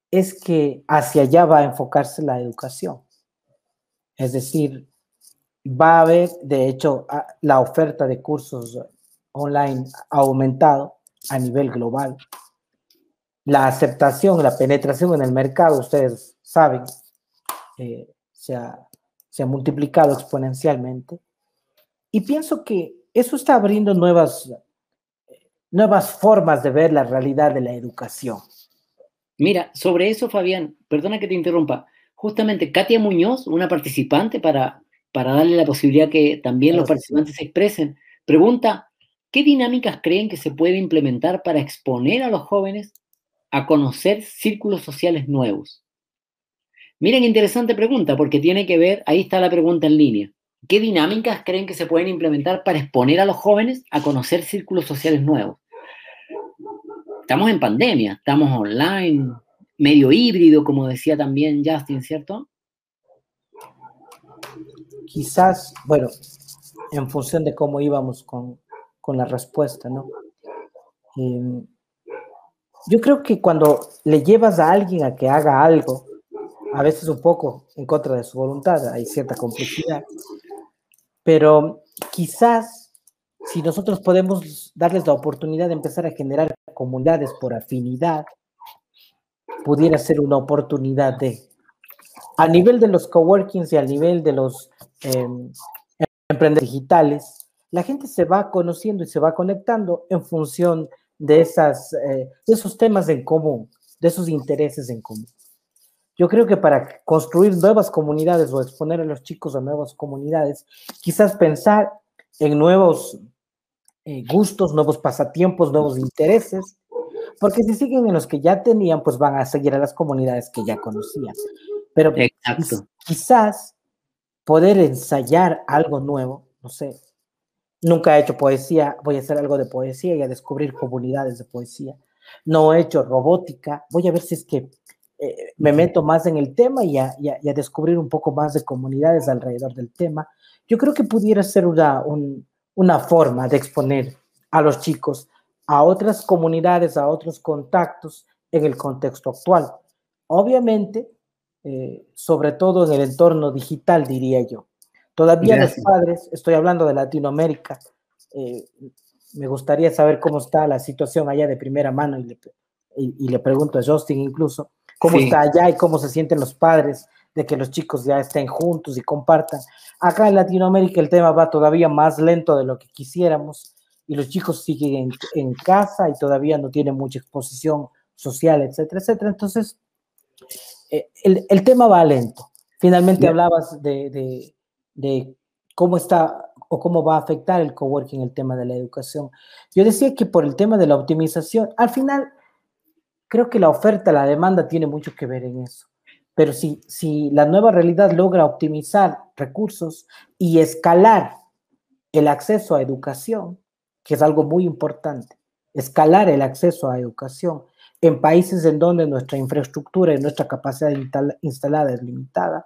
es que hacia allá va a enfocarse la educación. Es decir, va a haber, de hecho, la oferta de cursos online ha aumentado a nivel global la aceptación, la penetración en el mercado, ustedes saben, eh, se, ha, multiplicado exponencialmente. Y pienso que eso está abriendo nuevas, nuevas formas de ver la realidad de la educación. Mira, sobre eso, Fabián, perdona que te interrumpa. Justamente Katia Muñoz, una participante, para, para darle la posibilidad que también los participantes se expresen, pregunta, ¿qué dinámicas creen que se puede implementar para exponer a los jóvenes a conocer círculos sociales nuevos? Miren, interesante pregunta, porque tiene que ver, ahí está la pregunta en línea. ¿Qué dinámicas creen que se pueden implementar para exponer a los jóvenes a conocer círculos sociales nuevos? Estamos en pandemia, estamos online, medio híbrido, como decía también Justin, ¿cierto? Quizás, bueno, en función de cómo íbamos con, la respuesta, ¿no? Em, yo creo que cuando le llevas a alguien a que haga algo, a veces un poco en contra de su voluntad, hay cierta complejidad, pero quizás si nosotros podemos darles la oportunidad de empezar a generar comunidades por afinidad, pudiera ser una oportunidad de, a nivel de los coworkings y a nivel de los eh, emprendedores digitales, la gente se va conociendo y se va conectando en función de, esas, eh, de esos temas en común, de esos intereses en común. Yo creo que para construir nuevas comunidades o exponer a los chicos a nuevas comunidades, quizás pensar en nuevos eh, gustos, nuevos pasatiempos, nuevos intereses, porque si siguen en los que ya tenían, pues van a seguir a las comunidades que ya conocían. Pero quizás poder ensayar algo nuevo, no sé, Nunca he hecho poesía, voy a hacer algo de poesía y a descubrir comunidades de poesía. No he hecho robótica, voy a ver si es que eh, me meto más en el tema y a, descubrir un poco más de comunidades alrededor del tema. Yo creo que pudiera ser una, una forma de exponer a los chicos a otras comunidades, a otros contactos en el contexto actual. Obviamente, eh, sobre todo en el entorno digital, diría yo. Todavía los padres, estoy hablando de Latinoamérica, eh, me gustaría saber cómo está la situación allá de primera mano y le, y, le pregunto a Justin incluso, cómo está allá y cómo se sienten los padres de que los chicos ya estén juntos y compartan. Acá en Latinoamérica el tema va todavía más lento de lo que quisiéramos y los chicos siguen en, casa y todavía no tienen mucha exposición social, etcétera, etcétera. Entonces, eh, el, tema va lento. Finalmente hablabas de, de cómo está o cómo va a afectar el coworking el tema de la educación. Yo decía que por el tema de la optimización, al final creo que la oferta, la demanda tiene mucho que ver en eso. Pero si, si la nueva realidad logra optimizar recursos y escalar el acceso a educación, que es algo muy importante, escalar el acceso a educación en países en donde nuestra infraestructura y nuestra capacidad instalada es limitada,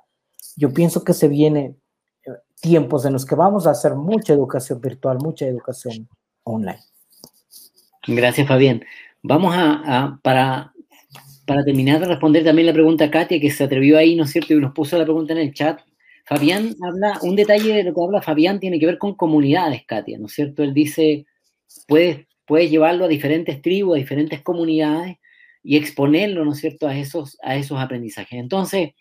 yo pienso que se viene tiempos en los que vamos a hacer mucha educación virtual, mucha educación online. Gracias, Fabián. Vamos a, para, para terminar de responder también la pregunta a Katia, que se atrevió ahí, ¿no es cierto? Y nos puso la pregunta en el chat. Fabián habla, un detalle de lo que habla Fabián tiene que ver con comunidades, Katia, ¿no es cierto? Él dice, puedes, puedes llevarlo a diferentes tribus, a diferentes comunidades y exponerlo, ¿no es cierto?, a esos, a esos aprendizajes. Entonces,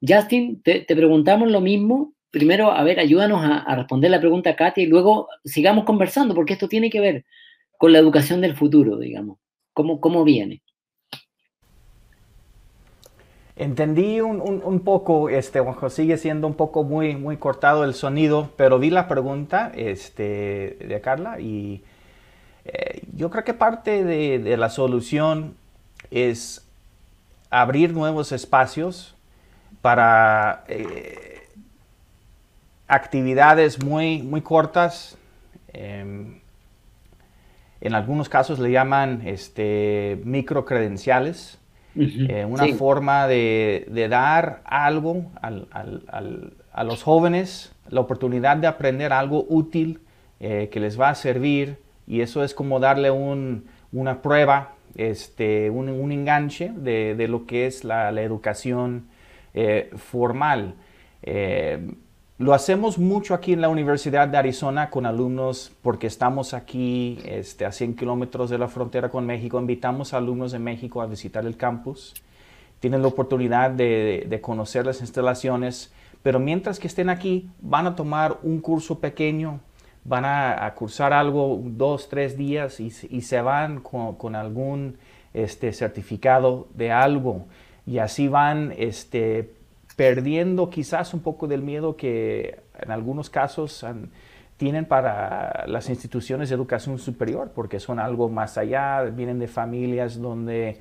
Justin, te, te preguntamos lo mismo, primero, a ver, ayúdanos a, responder la pregunta a Katia y luego sigamos conversando, porque esto tiene que ver con la educación del futuro, digamos. ¿Cómo, cómo viene? Entendí un, poco, este, Juanjo, sigue siendo un poco muy, muy cortado el sonido, pero vi la pregunta este, de Carla y eh, yo creo que parte de, la solución es abrir nuevos espacios para eh, actividades muy, muy cortas. Em, en algunos casos le llaman este, micro credenciales, una forma de, dar algo a los jóvenes, la oportunidad de aprender algo útil que les va a servir y eso es como darle una prueba, este, un, enganche de, lo que es la, educación eh, formal. Eh, lo hacemos mucho aquí en la Universidad de Arizona con alumnos porque estamos aquí este, a 100 kilómetros de la frontera con México. Invitamos a alumnos de México a visitar el campus. Tienen la oportunidad de conocer las instalaciones, pero mientras que estén aquí van a tomar un curso pequeño van a, cursar algo dos, tres días y, se van con, algún este, certificado de algo. Y así van este, perdiendo quizás un poco del miedo que en algunos casos tienen para las instituciones de educación superior, porque son algo más allá, vienen de familias donde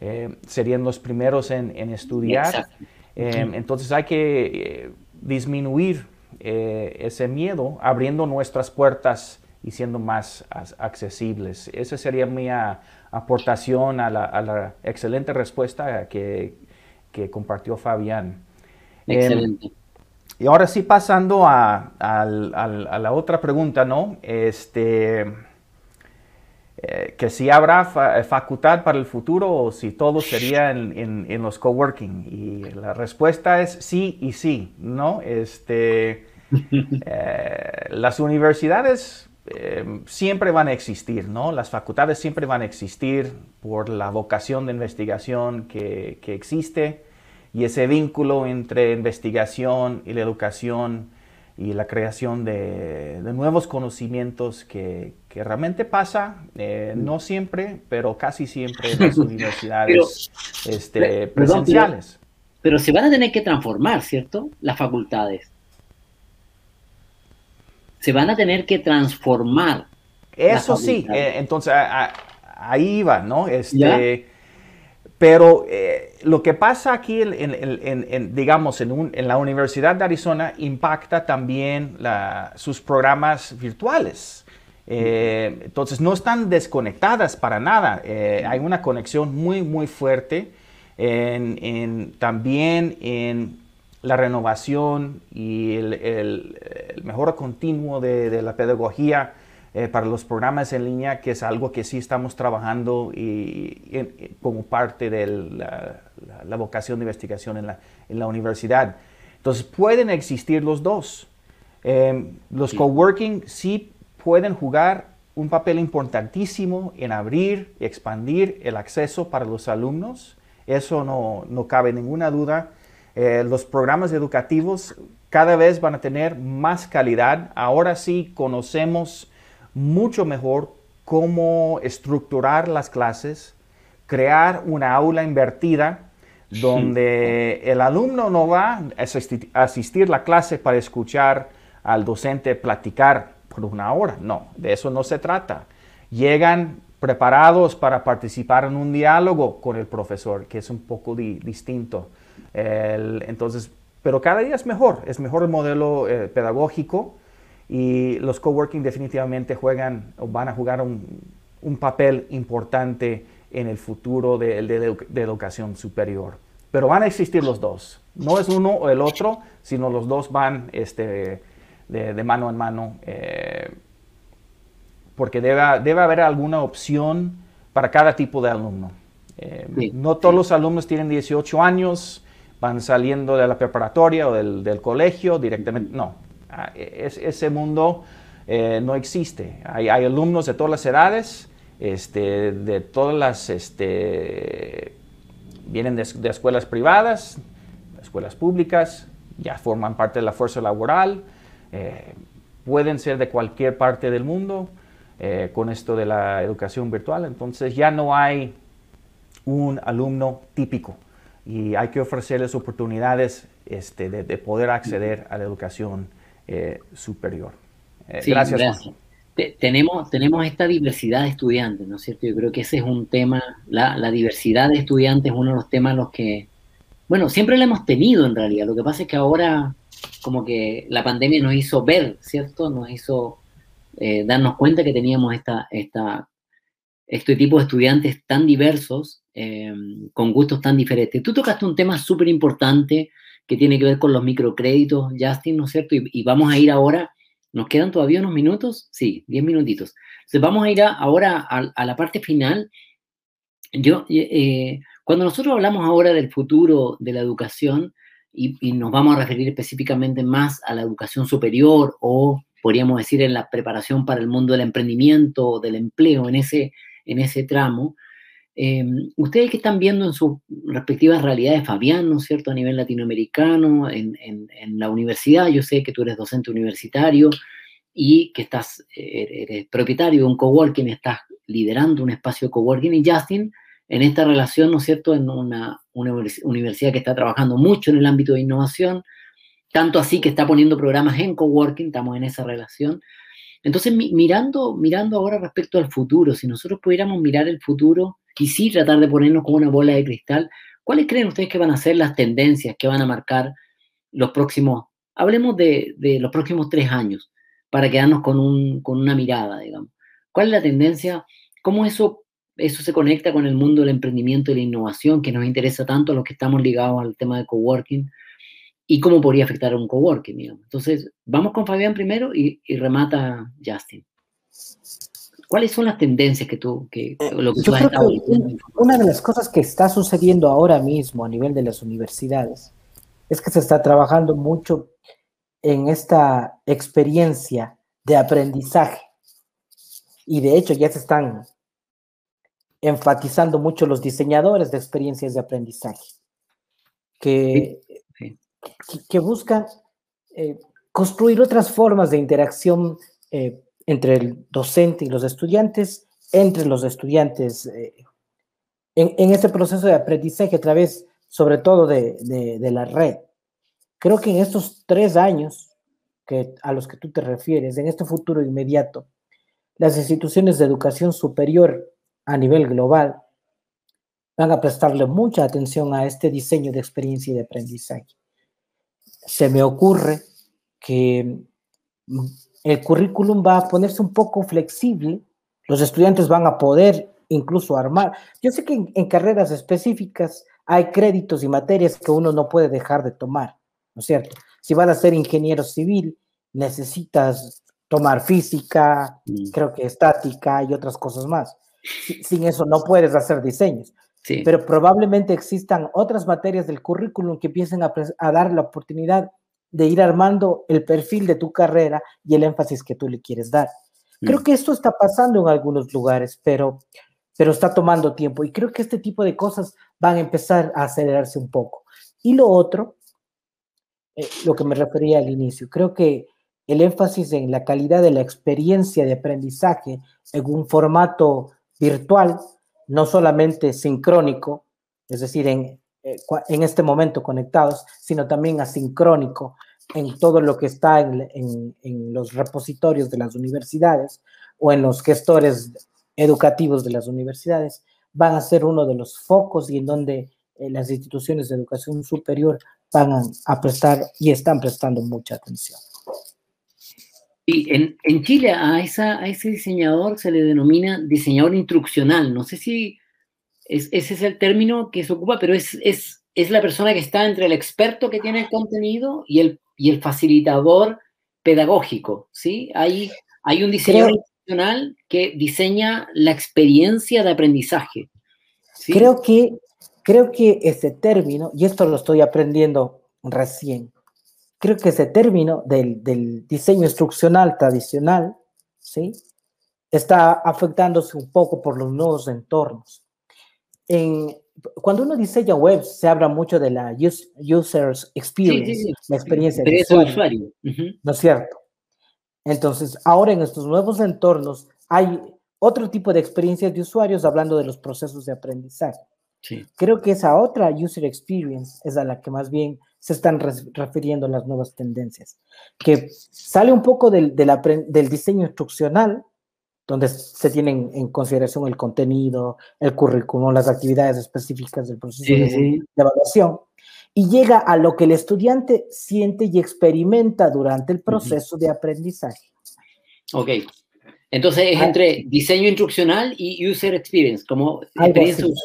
eh, serían los primeros en, estudiar. Em, entonces hay que eh, disminuir eh, ese miedo, abriendo nuestras puertas y siendo más accesibles. Esa sería mi aportación a la, excelente respuesta que, compartió Fabián. Em, Excelente. y ahora sí, pasando a, la otra pregunta, ¿no? Este, eh, que si habrá facultad para el futuro o si todo sería en, en, los coworking. Y la respuesta es sí y sí, ¿no? Este, [LAUGHS] eh, las universidades eh, siempre van a existir, ¿no? Las facultades siempre van a existir por la vocación de investigación que, que existe y ese vínculo entre investigación y la educación y la creación de, nuevos conocimientos que, realmente pasa, eh, no siempre, pero casi siempre en [LAUGHS] las universidades este, presenciales. pero, se van a tener que transformar, ¿cierto? Las facultades. Se van a tener que transformar. Eso sí, eh, entonces ahí va, ¿no? Este, pero eh, lo que pasa aquí, en, digamos, en, la Universidad de Arizona impacta también sus programas virtuales. Eh, entonces, no están desconectadas para nada. Eh, hay una conexión muy, muy fuerte también en la renovación y el, el mejora continuo de la pedagogía eh, para los programas en línea, que es algo que sí estamos trabajando y, como parte de la, vocación de investigación en la, en la, universidad. Entonces, pueden existir los dos. Em, los coworking sí pueden jugar un papel importantísimo en abrir y expandir el acceso para los alumnos. Eso no, no cabe ninguna duda. Eh, los programas educativos cada vez van a tener más calidad. Ahora sí conocemos mucho mejor cómo estructurar las clases, crear una aula invertida donde el alumno no va a asistir la clase para escuchar al docente platicar por una hora. No, de eso no se trata. Llegan preparados para participar en un diálogo con el profesor, que es un poco distinto. entonces, pero cada día es mejor, es mejor el modelo eh, pedagógico y los coworking definitivamente juegan o van a jugar un, un papel importante en el futuro de, de, educación superior. Pero van a existir los dos. No es uno o el otro, sino los dos van este, de, mano en mano. Eh, porque debe, debe, haber alguna opción para cada tipo de alumno. Eh, no todos los alumnos tienen 18 años, van saliendo de la preparatoria o del, del colegio directamente. No, Ah, ese mundo eh, no existe. Hay, alumnos de todas las edades, este, de todas las, este, vienen de, escuelas privadas, escuelas públicas, ya forman parte de la fuerza laboral, eh, pueden ser de cualquier parte del mundo eh, con esto de la educación virtual. Entonces ya no hay un alumno típico y hay que ofrecerles oportunidades este, de, poder acceder a la educación eh, superior. Gracias. tenemos, tenemos esta diversidad de estudiantes, ¿no es cierto? Yo creo que ese es un tema, la, la diversidad de estudiantes es uno de los temas los que, bueno, siempre la hemos tenido en realidad. Lo que pasa es que ahora como que la pandemia nos hizo ver, ¿cierto? Nos hizo eh, darnos cuenta que teníamos esta, esta, este tipo de estudiantes tan diversos, eh, con gustos tan diferentes. Tú tocaste un tema súper importante que tiene que ver con los microcréditos, Justin, ¿no es cierto? Y, vamos a ir ahora, ¿nos quedan todavía unos minutos? Sí, diez minutitos. Entonces vamos a ir ahora a, la parte final. Yo, eh, cuando nosotros hablamos ahora del futuro de la educación, y, y, nos vamos a referir específicamente más a la educación superior o podríamos decir en la preparación para el mundo del emprendimiento, del empleo, en ese, en ese tramo. Em, ustedes que están viendo en sus respectivas realidades, Fabián, ¿no es cierto?, a nivel latinoamericano, en, en, la universidad, yo sé que tú eres docente universitario y que estás, eh, eres propietario de un coworking, estás liderando un espacio de coworking y Justin, en esta relación, ¿no es cierto?, en una, universidad que está trabajando mucho en el ámbito de innovación, tanto así que está poniendo programas en coworking, estamos en esa relación, entonces, mirando, mirando ahora respecto al futuro, si nosotros pudiéramos mirar el futuro y tratar de ponernos como una bola de cristal, ¿cuáles creen ustedes que van a ser las tendencias que van a marcar los próximos, hablemos de, los próximos tres años, para quedarnos con, un, con una mirada, digamos? ¿Cuál es la tendencia? ¿Cómo eso, eso se conecta con el mundo del emprendimiento y la innovación que nos interesa tanto a los que estamos ligados al tema de coworking? y cómo podría afectar a un coworking. Digamos. Entonces, vamos con Fabián primero y, remata Justin. ¿Cuáles son las tendencias que tú, que, eh, lo que Yo creo que una de las cosas que está sucediendo ahora mismo a nivel de las universidades es que se está trabajando mucho en esta experiencia de aprendizaje. Y de hecho ya se están enfatizando mucho los diseñadores de experiencias de aprendizaje, que que, buscan eh, construir otras formas de interacción eh, entre el docente y los estudiantes, entre los estudiantes eh, en, en, este proceso de aprendizaje a través, sobre todo, de, de, la red. Creo que en estos tres años que, a los que tú te refieres, en este futuro inmediato, las instituciones de educación superior a nivel global van a prestarle mucha atención a este diseño de experiencia y de aprendizaje se me ocurre que mm, el currículum va a ponerse un poco flexible, los estudiantes van a poder incluso armar. Yo sé que en, carreras específicas hay créditos y materias que uno no puede dejar de tomar, ¿no es cierto? Si vas a ser ingeniero civil, necesitas tomar física, creo que estática y otras cosas más. Sin eso no puedes hacer diseños. Pero probablemente existan otras materias del currículum que empiecen a, dar la oportunidad de ir armando el perfil de tu carrera y el énfasis que tú le quieres dar. Creo mm. que esto está pasando en algunos lugares, pero, pero está tomando tiempo y creo que este tipo de cosas van a empezar a acelerarse un poco. Y lo otro, eh, lo que me refería al inicio, creo que el énfasis en la calidad de la experiencia de aprendizaje en un formato virtual no solamente sincrónico, es decir, en, eh, en este momento conectados, sino también asincrónico en todo lo que está en, en, los repositorios de las universidades o en los gestores educativos de las universidades, van a ser uno de los focos y en donde eh, las instituciones de educación superior van a prestar y están prestando mucha atención. Y en, en Chile a, esa, a ese diseñador se le denomina diseñador instruccional. No sé si ese es el término que se ocupa, pero es, es, es la persona que está entre el experto que tiene el contenido y el, y el facilitador pedagógico. ¿sí? Hay, hay un diseñador instruccional que diseña la experiencia de aprendizaje. Creo, que, creo que ese término, y esto lo estoy aprendiendo recién, creo que ese término del, del diseño instruccional tradicional, ¿sí? Está afectándose un poco por los nuevos entornos. En, cuando uno diseña web, se habla mucho de la user experience, la experiencia de usuario, ¿no es cierto? Entonces, ahora en estos nuevos entornos hay otro tipo de experiencias de usuarios hablando de los procesos de aprendizaje. Creo que esa otra user experience es a la que más bien se están refiriendo las nuevas tendencias, que sale un poco del, del diseño instruccional, donde se tienen en consideración el contenido, el currículum, las actividades específicas del proceso de, evaluación, y llega a lo que el estudiante siente y experimenta durante el proceso de aprendizaje. Ok. Entonces es entre diseño instruccional y user experience, como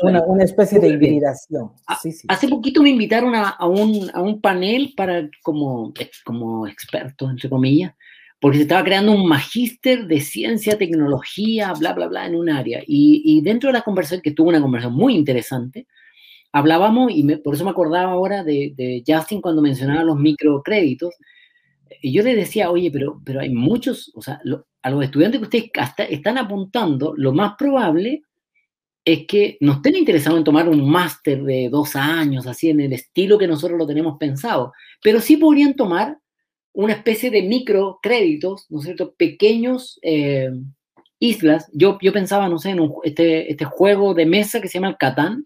una, una, especie de hibridación. Hace poquito me invitaron a, a, un, a, un, panel para como, como experto, entre comillas, porque se estaba creando un magíster de ciencia, tecnología, bla, bla, bla, en un área. Y, y dentro de la conversación, que tuvo una conversación muy interesante, hablábamos, y por eso me acordaba ahora de, de Justin cuando mencionaba los microcréditos, y yo le decía, oye, pero, pero hay muchos, o sea, a los estudiantes que ustedes están apuntando, lo más probable es que no estén interesados en tomar un máster de dos años, así en el estilo que nosotros lo tenemos pensado, pero sí podrían tomar una especie de microcréditos, ¿no es cierto? Pequeños eh, islas. Yo, yo pensaba, no sé, en este, este juego de mesa que se llama el Catán,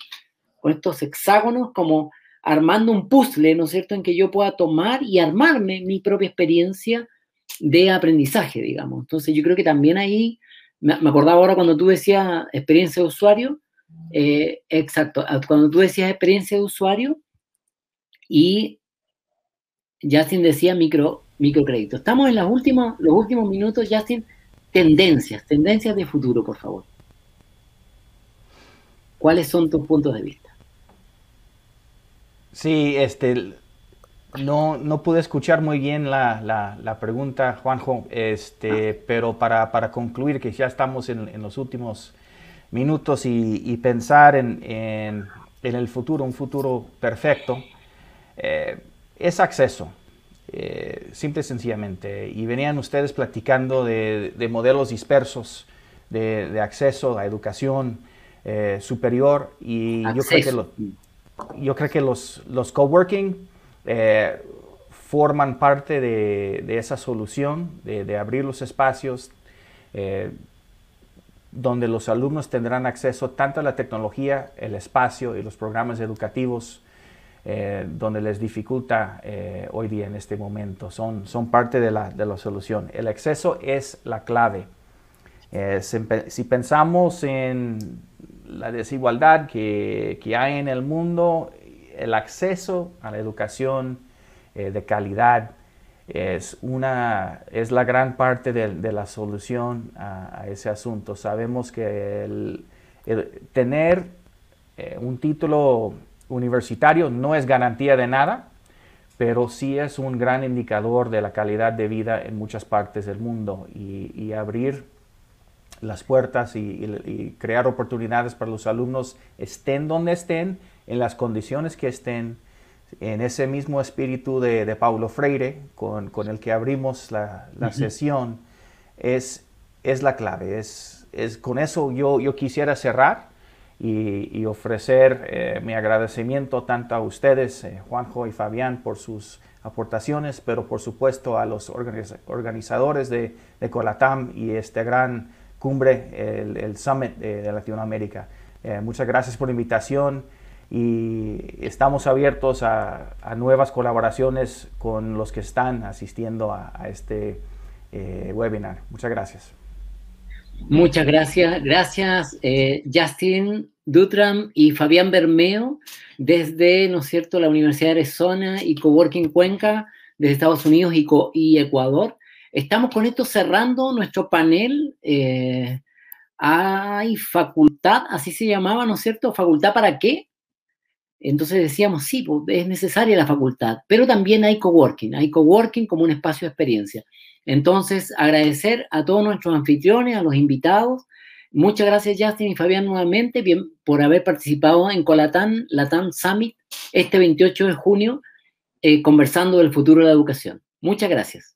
con estos hexágonos como armando un puzzle, ¿no es cierto?, en que yo pueda tomar y armarme mi propia experiencia de aprendizaje, digamos. Entonces yo creo que también ahí, me, acordaba ahora cuando tú decías experiencia de usuario, eh, exacto, cuando tú decías experiencia de usuario y Justin decía micro, microcrédito. Estamos en los últimos minutos, Justin, tendencias, tendencias de futuro, por favor. ¿Cuáles son tus puntos de vista? Sí, este, no, no pude escuchar muy bien la, la, pregunta, Juanjo, este, pero para, para, concluir, que ya estamos en, en los últimos minutos y, pensar en, en, en, el futuro, un futuro perfecto, eh, es acceso, eh, simple y sencillamente. Y venían ustedes platicando de, de modelos dispersos de, de, acceso a educación eh, superior y yo creo que lo, yo creo que los, los coworking eh, forman parte de, de, esa solución, de, de, abrir los espacios eh, donde los alumnos tendrán acceso tanto a la tecnología, el espacio y los programas educativos eh, donde les dificulta hoy día en este momento. Son, son parte de la, de la solución. El acceso es la clave. si pensamos en la desigualdad que, que, hay en el mundo, el acceso a la educación eh, de calidad es, una, es la gran parte de, la solución a, ese asunto. Sabemos que tener eh, un título universitario no es garantía de nada, pero sí es un gran indicador de la calidad de vida en muchas partes del mundo y abrir las puertas y, crear oportunidades para los alumnos, estén donde estén, en las condiciones que estén, en ese mismo espíritu de, Paulo Freire, con, el que abrimos la, sesión, es, es la clave. Es, es, con eso yo, yo quisiera cerrar y, ofrecer eh, mi agradecimiento tanto a ustedes, eh, Juanjo y Fabián, por sus aportaciones, pero por supuesto a los organizadores de, de Colatam y este gran cumbre, el, Summit de, Latinoamérica. Eh, muchas gracias por la invitación y estamos abiertos a, nuevas colaboraciones con los que están asistiendo a, este eh, webinar. Muchas gracias. Muchas gracias. Gracias, eh, Justin Dutram y Fabián Bermeo, desde, ¿no es cierto?, la Universidad de Arizona y Coworking Cuenca, de Estados Unidos y Ecuador. Estamos con esto cerrando nuestro panel. Eh, hay facultad, así se llamaba, ¿no es cierto? ¿Facultad para qué? Entonces decíamos, sí, pues, es necesaria la facultad, pero también hay coworking, hay coworking como un espacio de experiencia. Entonces, agradecer a todos nuestros anfitriones, a los invitados. Muchas gracias, Justin y Fabián, nuevamente bien, por haber participado en Colatán, Latam Summit, este 28 de junio, eh, conversando del futuro de la educación. Muchas gracias.